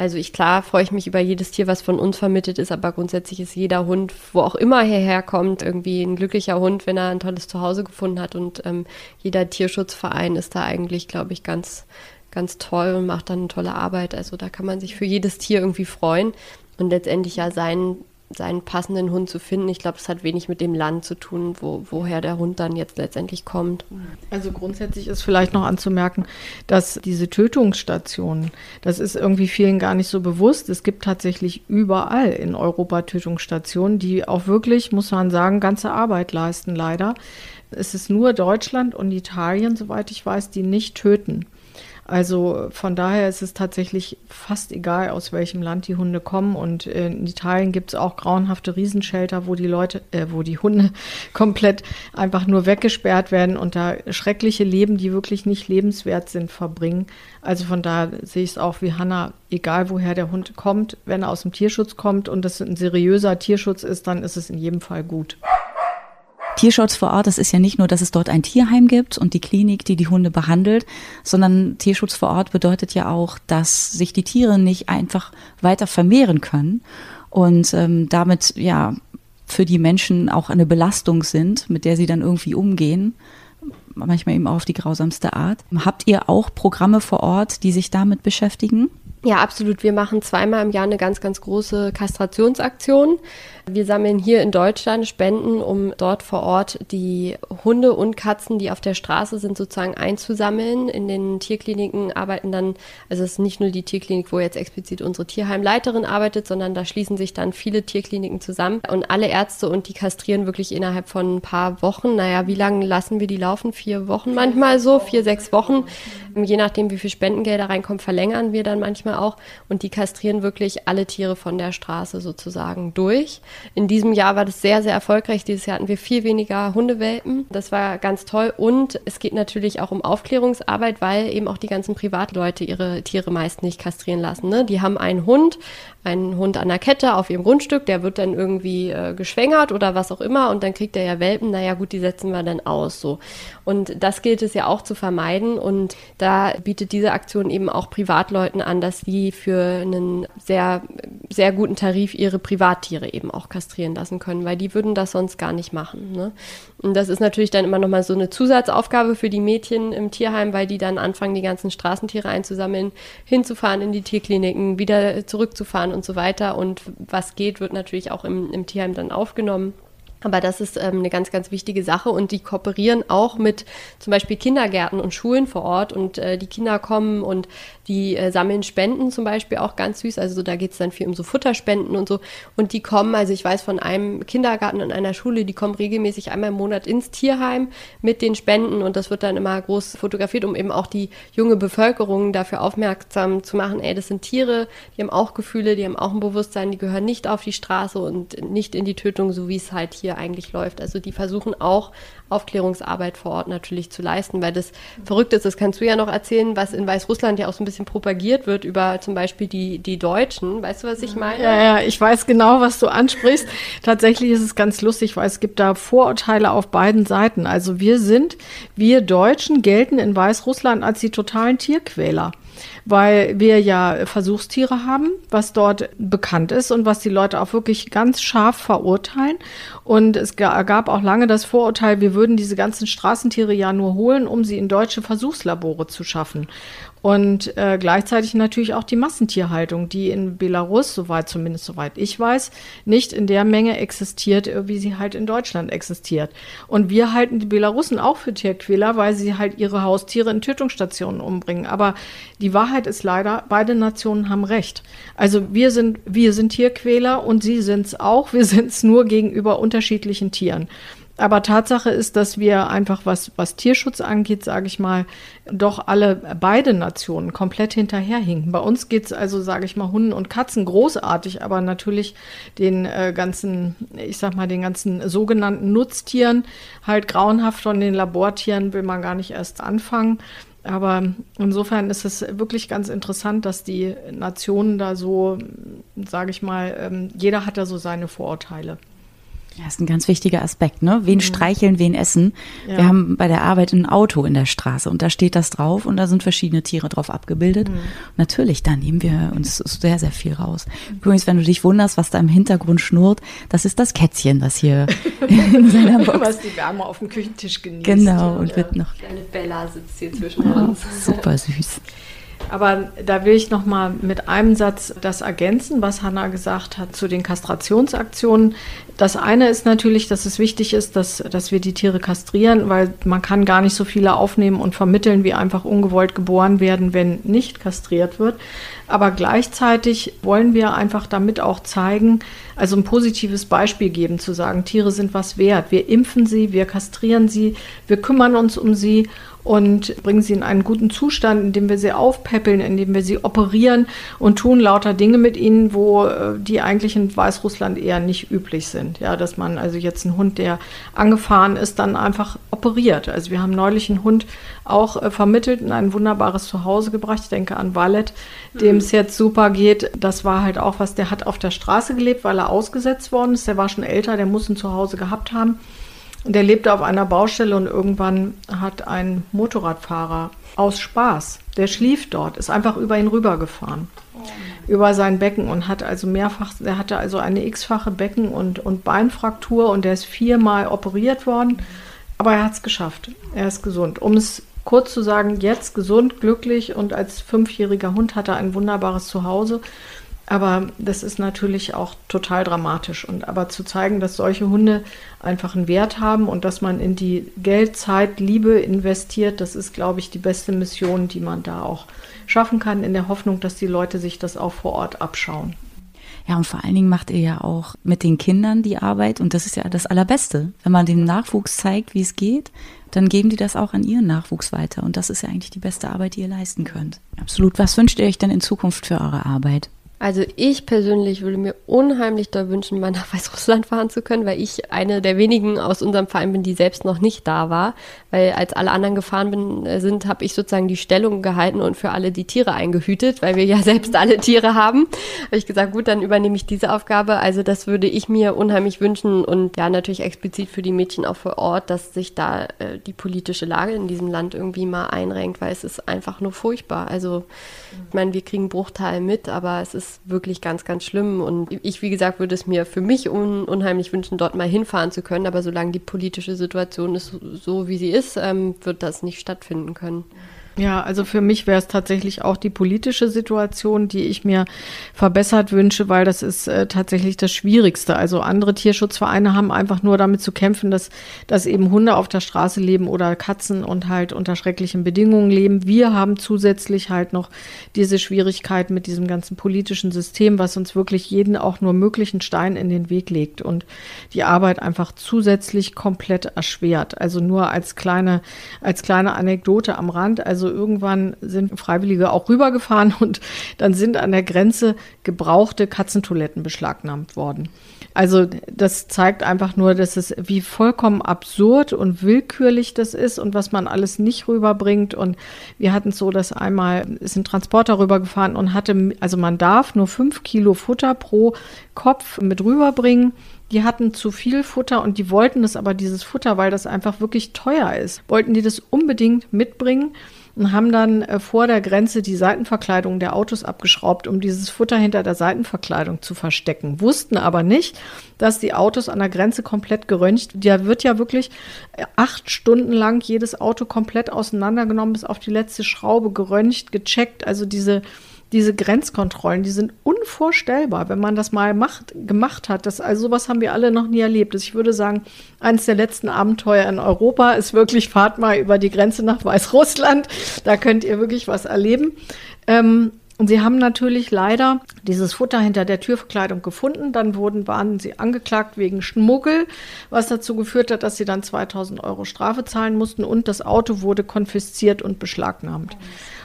also ich klar freue ich mich über jedes Tier, was von uns vermittelt ist, aber grundsätzlich ist jeder Hund, wo auch immer hierher kommt, irgendwie ein glücklicher Hund, wenn er ein tolles Zuhause gefunden hat. Und ähm, jeder Tierschutzverein ist da eigentlich, glaube ich, ganz, ganz toll und macht dann eine tolle Arbeit. Also da kann man sich für jedes Tier irgendwie freuen und letztendlich ja sein seinen passenden Hund zu finden. Ich glaube, es hat wenig mit dem Land zu tun, wo, woher der Hund dann jetzt letztendlich kommt. Also grundsätzlich ist vielleicht noch anzumerken, dass diese Tötungsstationen, das ist irgendwie vielen gar nicht so bewusst. Es gibt tatsächlich überall in Europa Tötungsstationen, die auch wirklich, muss man sagen, ganze Arbeit leisten, leider. Es ist nur Deutschland und Italien, soweit ich weiß, die nicht töten. Also von daher ist es tatsächlich fast egal, aus welchem Land die Hunde kommen. Und in Italien gibt es auch grauenhafte Riesenschelter, wo die Leute, äh, wo die Hunde komplett einfach nur weggesperrt werden und da schreckliche Leben, die wirklich nicht lebenswert sind, verbringen. Also von daher sehe ich es auch wie Hanna, egal woher der Hund kommt, wenn er aus dem Tierschutz kommt und das ein seriöser Tierschutz ist, dann ist es in jedem Fall gut. Tierschutz vor Ort, das ist ja nicht nur, dass es dort ein Tierheim gibt und die Klinik, die die Hunde behandelt, sondern Tierschutz vor Ort bedeutet ja auch, dass sich die Tiere nicht einfach weiter vermehren können und ähm, damit ja für die Menschen auch eine Belastung sind, mit der sie dann irgendwie umgehen manchmal eben auch auf die grausamste Art. Habt ihr auch Programme vor Ort, die sich damit beschäftigen? Ja, absolut. Wir machen zweimal im Jahr eine ganz, ganz große Kastrationsaktion. Wir sammeln hier in Deutschland Spenden, um dort vor Ort die Hunde und Katzen, die auf der Straße sind, sozusagen einzusammeln. In den Tierkliniken arbeiten dann, also es ist nicht nur die Tierklinik, wo jetzt explizit unsere Tierheimleiterin arbeitet, sondern da schließen sich dann viele Tierkliniken zusammen und alle Ärzte und die kastrieren wirklich innerhalb von ein paar Wochen. Naja, wie lange lassen wir die laufen? Vier Wochen manchmal so, vier, sechs Wochen. Je nachdem, wie viel Spendengelder reinkommen, verlängern wir dann manchmal auch und die kastrieren wirklich alle Tiere von der Straße sozusagen durch. In diesem Jahr war das sehr, sehr erfolgreich. Dieses Jahr hatten wir viel weniger Hundewelpen. Das war ganz toll. Und es geht natürlich auch um Aufklärungsarbeit, weil eben auch die ganzen Privatleute ihre Tiere meist nicht kastrieren lassen. Ne? Die haben einen Hund, einen Hund an der Kette auf ihrem Grundstück, der wird dann irgendwie äh, geschwängert oder was auch immer und dann kriegt er ja Welpen. Naja, gut, die setzen wir dann aus. So. Und das gilt es ja auch zu vermeiden. Und da bietet diese Aktion eben auch Privatleuten an, dass die für einen sehr, sehr guten Tarif ihre Privattiere eben auch kastrieren lassen können, weil die würden das sonst gar nicht machen. Ne? Und das ist natürlich dann immer nochmal so eine Zusatzaufgabe für die Mädchen im Tierheim, weil die dann anfangen, die ganzen Straßentiere einzusammeln, hinzufahren in die Tierkliniken, wieder zurückzufahren und so weiter. Und was geht, wird natürlich auch im, im Tierheim dann aufgenommen. Aber das ist ähm, eine ganz, ganz wichtige Sache und die kooperieren auch mit zum Beispiel Kindergärten und Schulen vor Ort und äh, die Kinder kommen und die äh, sammeln Spenden zum Beispiel auch ganz süß. Also da geht es dann viel um so Futterspenden und so. Und die kommen, also ich weiß von einem Kindergarten und einer Schule, die kommen regelmäßig einmal im Monat ins Tierheim mit den Spenden und das wird dann immer groß fotografiert, um eben auch die junge Bevölkerung dafür aufmerksam zu machen, ey, das sind Tiere, die haben auch Gefühle, die haben auch ein Bewusstsein, die gehören nicht auf die Straße und nicht in die Tötung, so wie es halt hier hier eigentlich läuft. Also die versuchen auch Aufklärungsarbeit vor Ort natürlich zu leisten, weil das verrückt ist, das kannst du ja noch erzählen, was in Weißrussland ja auch so ein bisschen propagiert wird über zum Beispiel die, die Deutschen. Weißt du, was ich meine? Ja, ja, ich weiß genau, was du ansprichst. Tatsächlich ist es ganz lustig, weil es gibt da Vorurteile auf beiden Seiten. Also wir sind, wir Deutschen gelten in Weißrussland als die totalen Tierquäler weil wir ja Versuchstiere haben, was dort bekannt ist und was die Leute auch wirklich ganz scharf verurteilen. Und es gab auch lange das Vorurteil, wir würden diese ganzen Straßentiere ja nur holen, um sie in deutsche Versuchslabore zu schaffen. Und äh, gleichzeitig natürlich auch die Massentierhaltung, die in Belarus, soweit zumindest soweit ich weiß, nicht in der Menge existiert, äh, wie sie halt in Deutschland existiert. Und wir halten die Belarussen auch für Tierquäler, weil sie halt ihre Haustiere in Tötungsstationen umbringen. Aber die Wahrheit ist leider, beide Nationen haben recht. Also wir sind, wir sind Tierquäler und sie sind es auch. Wir sind es nur gegenüber unterschiedlichen Tieren. Aber Tatsache ist, dass wir einfach, was, was Tierschutz angeht, sage ich mal, doch alle beide Nationen komplett hinterherhinken. Bei uns geht es also, sage ich mal, Hunden und Katzen großartig, aber natürlich den äh, ganzen, ich sag mal, den ganzen sogenannten Nutztieren halt grauenhaft von den Labortieren will man gar nicht erst anfangen. Aber insofern ist es wirklich ganz interessant, dass die Nationen da so, sage ich mal, ähm, jeder hat da so seine Vorurteile. Ja, ist ein ganz wichtiger Aspekt, ne? Wen mhm. streicheln, wen essen. Ja. Wir haben bei der Arbeit ein Auto in der Straße und da steht das drauf und da sind verschiedene Tiere drauf abgebildet. Mhm. Natürlich, da nehmen wir uns sehr, sehr viel raus. Übrigens, wenn du dich wunderst, was da im Hintergrund schnurrt, das ist das Kätzchen, das hier in seiner Box. Was die Wärme auf dem Küchentisch genießt. Genau, und ja. wird noch. Kleine Bella sitzt hier zwischen uns. Super süß. Aber da will ich noch mal mit einem Satz das ergänzen, was Hanna gesagt hat zu den Kastrationsaktionen. Das eine ist natürlich, dass es wichtig ist, dass, dass wir die Tiere kastrieren, weil man kann gar nicht so viele aufnehmen und vermitteln, wie einfach ungewollt geboren werden, wenn nicht kastriert wird. Aber gleichzeitig wollen wir einfach damit auch zeigen, also ein positives Beispiel geben, zu sagen, Tiere sind was wert. Wir impfen sie, wir kastrieren sie, wir kümmern uns um sie und bringen sie in einen guten Zustand, indem wir sie aufpäppeln, indem wir sie operieren und tun lauter Dinge mit ihnen, wo äh, die eigentlich in Weißrussland eher nicht üblich sind. Ja, dass man also jetzt einen Hund, der angefahren ist, dann einfach operiert. Also wir haben neulich einen Hund auch äh, vermittelt in ein wunderbares Zuhause gebracht. Ich denke an Wallet, dem es jetzt super geht. Das war halt auch was, der hat auf der Straße gelebt, weil er ausgesetzt worden ist. Der war schon älter, der muss ein Zuhause gehabt haben. Und er lebte auf einer Baustelle und irgendwann hat ein Motorradfahrer aus Spaß, der schlief dort, ist einfach über ihn rübergefahren. Oh. Über sein Becken und hat also mehrfach, er hatte also eine x-fache Becken- und, und Beinfraktur und der ist viermal operiert worden. Aber er hat es geschafft. Er ist gesund. Um es kurz zu sagen, jetzt gesund, glücklich und als fünfjähriger Hund hat er ein wunderbares Zuhause. Aber das ist natürlich auch total dramatisch. Und aber zu zeigen, dass solche Hunde einfach einen Wert haben und dass man in die Geld, Zeit, Liebe investiert, das ist, glaube ich, die beste Mission, die man da auch schaffen kann, in der Hoffnung, dass die Leute sich das auch vor Ort abschauen. Ja, und vor allen Dingen macht ihr ja auch mit den Kindern die Arbeit und das ist ja das Allerbeste. Wenn man dem Nachwuchs zeigt, wie es geht, dann geben die das auch an ihren Nachwuchs weiter und das ist ja eigentlich die beste Arbeit, die ihr leisten könnt. Absolut. Was wünscht ihr euch denn in Zukunft für eure Arbeit? Also ich persönlich würde mir unheimlich doll wünschen, mal nach Weißrussland fahren zu können, weil ich eine der wenigen aus unserem Verein bin, die selbst noch nicht da war. Weil als alle anderen gefahren bin, äh, sind, habe ich sozusagen die Stellung gehalten und für alle die Tiere eingehütet, weil wir ja selbst alle Tiere haben. Habe ich gesagt, gut, dann übernehme ich diese Aufgabe. Also das würde ich mir unheimlich wünschen und ja natürlich explizit für die Mädchen auch vor Ort, dass sich da äh, die politische Lage in diesem Land irgendwie mal einrenkt, weil es ist einfach nur furchtbar. Also ich meine, wir kriegen Bruchteil mit, aber es ist wirklich ganz, ganz schlimm. Und ich, wie gesagt, würde es mir für mich un unheimlich wünschen, dort mal hinfahren zu können. Aber solange die politische Situation ist so, wie sie ist, ähm, wird das nicht stattfinden können. Ja, also für mich wäre es tatsächlich auch die politische Situation, die ich mir verbessert wünsche, weil das ist äh, tatsächlich das Schwierigste. Also andere Tierschutzvereine haben einfach nur damit zu kämpfen, dass, dass eben Hunde auf der Straße leben oder Katzen und halt unter schrecklichen Bedingungen leben. Wir haben zusätzlich halt noch diese Schwierigkeit mit diesem ganzen politischen System, was uns wirklich jeden auch nur möglichen Stein in den Weg legt und die Arbeit einfach zusätzlich komplett erschwert. Also nur als kleine, als kleine Anekdote am Rand. Also irgendwann sind Freiwillige auch rübergefahren und dann sind an der Grenze gebrauchte Katzentoiletten beschlagnahmt worden. Also das zeigt einfach nur, dass es wie vollkommen absurd und willkürlich das ist und was man alles nicht rüberbringt. Und wir hatten es so, dass einmal ist ein Transporter rübergefahren und hatte, also man darf nur fünf Kilo Futter pro Kopf mit rüberbringen. Die hatten zu viel Futter und die wollten das aber, dieses Futter, weil das einfach wirklich teuer ist, wollten die das unbedingt mitbringen und haben dann äh, vor der Grenze die Seitenverkleidung der Autos abgeschraubt, um dieses Futter hinter der Seitenverkleidung zu verstecken. Wussten aber nicht, dass die Autos an der Grenze komplett geröntgt. Da wird ja wirklich äh, acht Stunden lang jedes Auto komplett auseinandergenommen, bis auf die letzte Schraube geröntgt, gecheckt. Also diese diese Grenzkontrollen, die sind unvorstellbar, wenn man das mal macht, gemacht hat. Das, also sowas haben wir alle noch nie erlebt. Also ich würde sagen, eines der letzten Abenteuer in Europa ist wirklich, fahrt mal über die Grenze nach Weißrussland. Da könnt ihr wirklich was erleben. Ähm, und sie haben natürlich leider dieses Futter hinter der Türverkleidung gefunden. Dann wurden, waren sie angeklagt wegen Schmuggel, was dazu geführt hat, dass sie dann 2000 Euro Strafe zahlen mussten und das Auto wurde konfisziert und beschlagnahmt.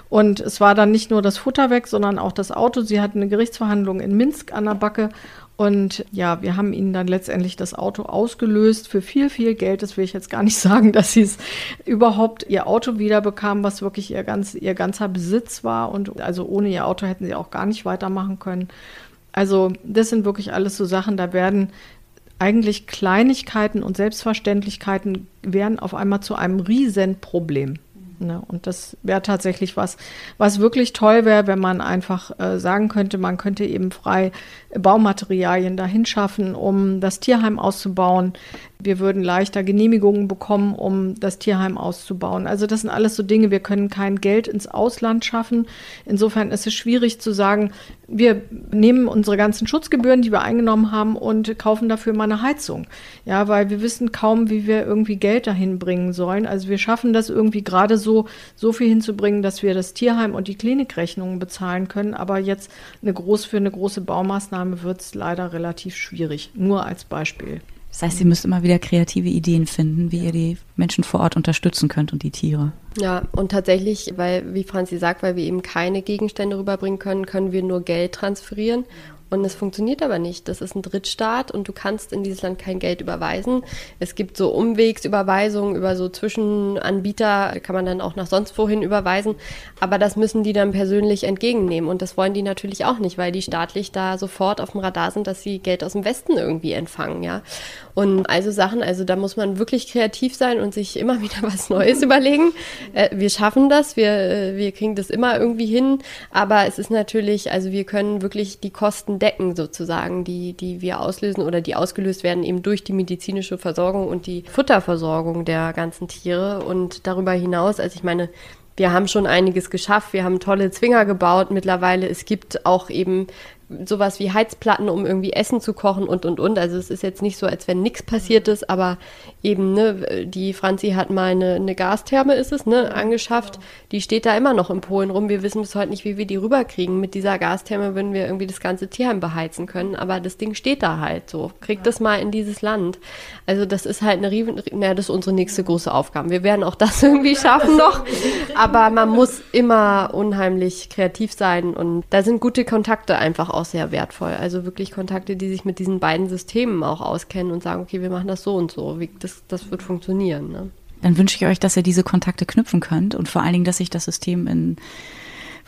Und es war dann nicht nur das Futter weg, sondern auch das Auto. Sie hatten eine Gerichtsverhandlung in Minsk an der Backe und ja, wir haben ihnen dann letztendlich das Auto ausgelöst für viel, viel Geld. Das will ich jetzt gar nicht sagen, dass sie es überhaupt ihr Auto wiederbekamen, was wirklich ihr, ganz, ihr ganzer Besitz war. Und also ohne ihr Auto hätten sie auch gar nicht weitermachen können. Also das sind wirklich alles so Sachen, da werden eigentlich Kleinigkeiten und Selbstverständlichkeiten werden auf einmal zu einem Riesenproblem. Ne? Und das wäre tatsächlich was, was wirklich toll wäre, wenn man einfach äh, sagen könnte, man könnte eben frei Baumaterialien dahin schaffen, um das Tierheim auszubauen. Wir würden leichter Genehmigungen bekommen, um das Tierheim auszubauen. Also das sind alles so Dinge, wir können kein Geld ins Ausland schaffen. Insofern ist es schwierig zu sagen, wir nehmen unsere ganzen Schutzgebühren, die wir eingenommen haben, und kaufen dafür mal eine Heizung. Ja, weil wir wissen kaum, wie wir irgendwie Geld dahin bringen sollen. Also wir schaffen das irgendwie gerade so, so viel hinzubringen, dass wir das Tierheim und die Klinikrechnungen bezahlen können. Aber jetzt eine groß für eine große Baumaßnahme wird es leider relativ schwierig. Nur als Beispiel. Das heißt, ihr müsst immer wieder kreative Ideen finden, wie ihr die Menschen vor Ort unterstützen könnt und die Tiere. Ja, und tatsächlich, weil, wie Franzi sagt, weil wir eben keine Gegenstände rüberbringen können, können wir nur Geld transferieren. Und es funktioniert aber nicht. Das ist ein Drittstaat und du kannst in dieses Land kein Geld überweisen. Es gibt so Umwegsüberweisungen über so Zwischenanbieter, kann man dann auch nach sonst wohin überweisen. Aber das müssen die dann persönlich entgegennehmen. Und das wollen die natürlich auch nicht, weil die staatlich da sofort auf dem Radar sind, dass sie Geld aus dem Westen irgendwie empfangen, ja. Und also Sachen, also da muss man wirklich kreativ sein und sich immer wieder was Neues überlegen. Äh, wir schaffen das, wir, äh, wir kriegen das immer irgendwie hin. Aber es ist natürlich, also wir können wirklich die Kosten Kosten decken sozusagen, die, die wir auslösen oder die ausgelöst werden eben durch die medizinische Versorgung und die Futterversorgung der ganzen Tiere. Und darüber hinaus, also ich meine, wir haben schon einiges geschafft, wir haben tolle Zwinger gebaut mittlerweile. Es gibt auch eben sowas wie Heizplatten, um irgendwie Essen zu kochen und und und. Also es ist jetzt nicht so, als wenn nichts passiert ist, aber eben, ne, die Franzi hat mal eine, eine Gastherme, ist es, ne, angeschafft. Die steht da immer noch in Polen rum. Wir wissen bis heute nicht, wie wir die rüberkriegen. Mit dieser Gastherme würden wir irgendwie das ganze Tierheim beheizen können, aber das Ding steht da halt so. Kriegt das mal in dieses Land. Also das ist halt eine riesen, naja, das ist unsere nächste große Aufgabe. Wir werden auch das irgendwie schaffen noch, aber man muss immer unheimlich kreativ sein und da sind gute Kontakte einfach auch sehr wertvoll. Also wirklich Kontakte, die sich mit diesen beiden Systemen auch auskennen und sagen, okay, wir machen das so und so. Wie, das, das wird funktionieren. Ne? Dann wünsche ich euch, dass ihr diese Kontakte knüpfen könnt und vor allen Dingen, dass sich das System in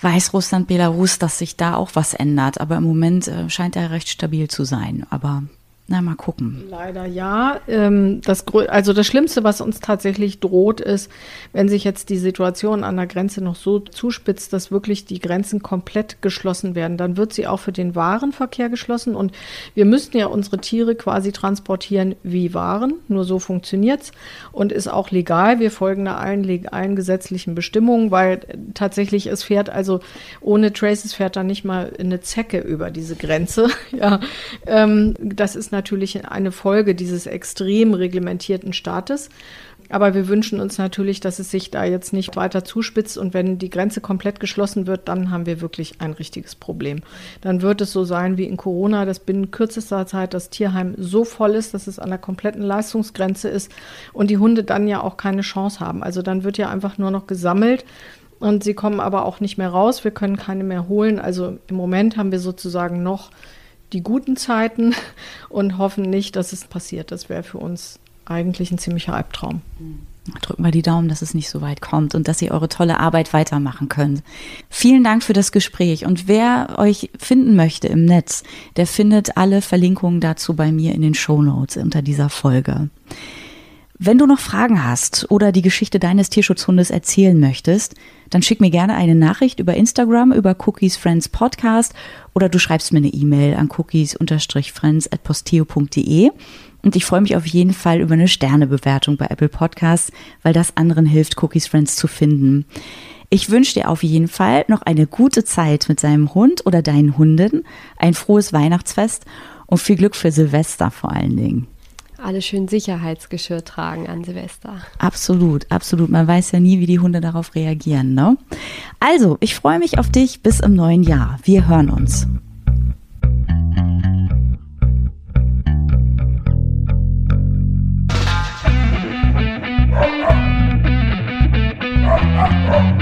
Weißrussland, Belarus, dass sich da auch was ändert. Aber im Moment äh, scheint er recht stabil zu sein. Aber na, mal gucken. Leider ja. Ähm, das, also das Schlimmste, was uns tatsächlich droht, ist, wenn sich jetzt die Situation an der Grenze noch so zuspitzt, dass wirklich die Grenzen komplett geschlossen werden. Dann wird sie auch für den Warenverkehr geschlossen. Und wir müssten ja unsere Tiere quasi transportieren wie Waren. Nur so funktioniert's und ist auch legal. Wir folgen da allen, allen gesetzlichen Bestimmungen, weil tatsächlich es fährt, also ohne Traces fährt da nicht mal eine Zecke über diese Grenze. ja, ähm, das ist natürlich eine Folge dieses extrem reglementierten Staates. Aber wir wünschen uns natürlich, dass es sich da jetzt nicht weiter zuspitzt. Und wenn die Grenze komplett geschlossen wird, dann haben wir wirklich ein richtiges Problem. Dann wird es so sein wie in Corona, dass binnen kürzester Zeit das Tierheim so voll ist, dass es an der kompletten Leistungsgrenze ist und die Hunde dann ja auch keine Chance haben. Also dann wird ja einfach nur noch gesammelt. Und sie kommen aber auch nicht mehr raus. Wir können keine mehr holen. Also im Moment haben wir sozusagen noch die guten Zeiten und hoffen nicht, dass es passiert. Das wäre für uns eigentlich ein ziemlicher Albtraum. Drücken wir die Daumen, dass es nicht so weit kommt und dass ihr eure tolle Arbeit weitermachen könnt. Vielen Dank für das Gespräch. Und wer euch finden möchte im Netz, der findet alle Verlinkungen dazu bei mir in den Show Notes unter dieser Folge. Wenn du noch Fragen hast oder die Geschichte deines Tierschutzhundes erzählen möchtest, dann schick mir gerne eine Nachricht über Instagram, über Cookies Friends Podcast oder du schreibst mir eine E-Mail an cookies-friends at posteo.de. Und ich freue mich auf jeden Fall über eine Sternebewertung bei Apple Podcasts, weil das anderen hilft, Cookies Friends zu finden. Ich wünsche dir auf jeden Fall noch eine gute Zeit mit seinem Hund oder deinen Hunden, ein frohes Weihnachtsfest und viel Glück für Silvester vor allen Dingen alle schön Sicherheitsgeschirr tragen an Silvester. Absolut, absolut. Man weiß ja nie, wie die Hunde darauf reagieren. Ne? Also, ich freue mich auf dich bis im neuen Jahr. Wir hören uns. Oh,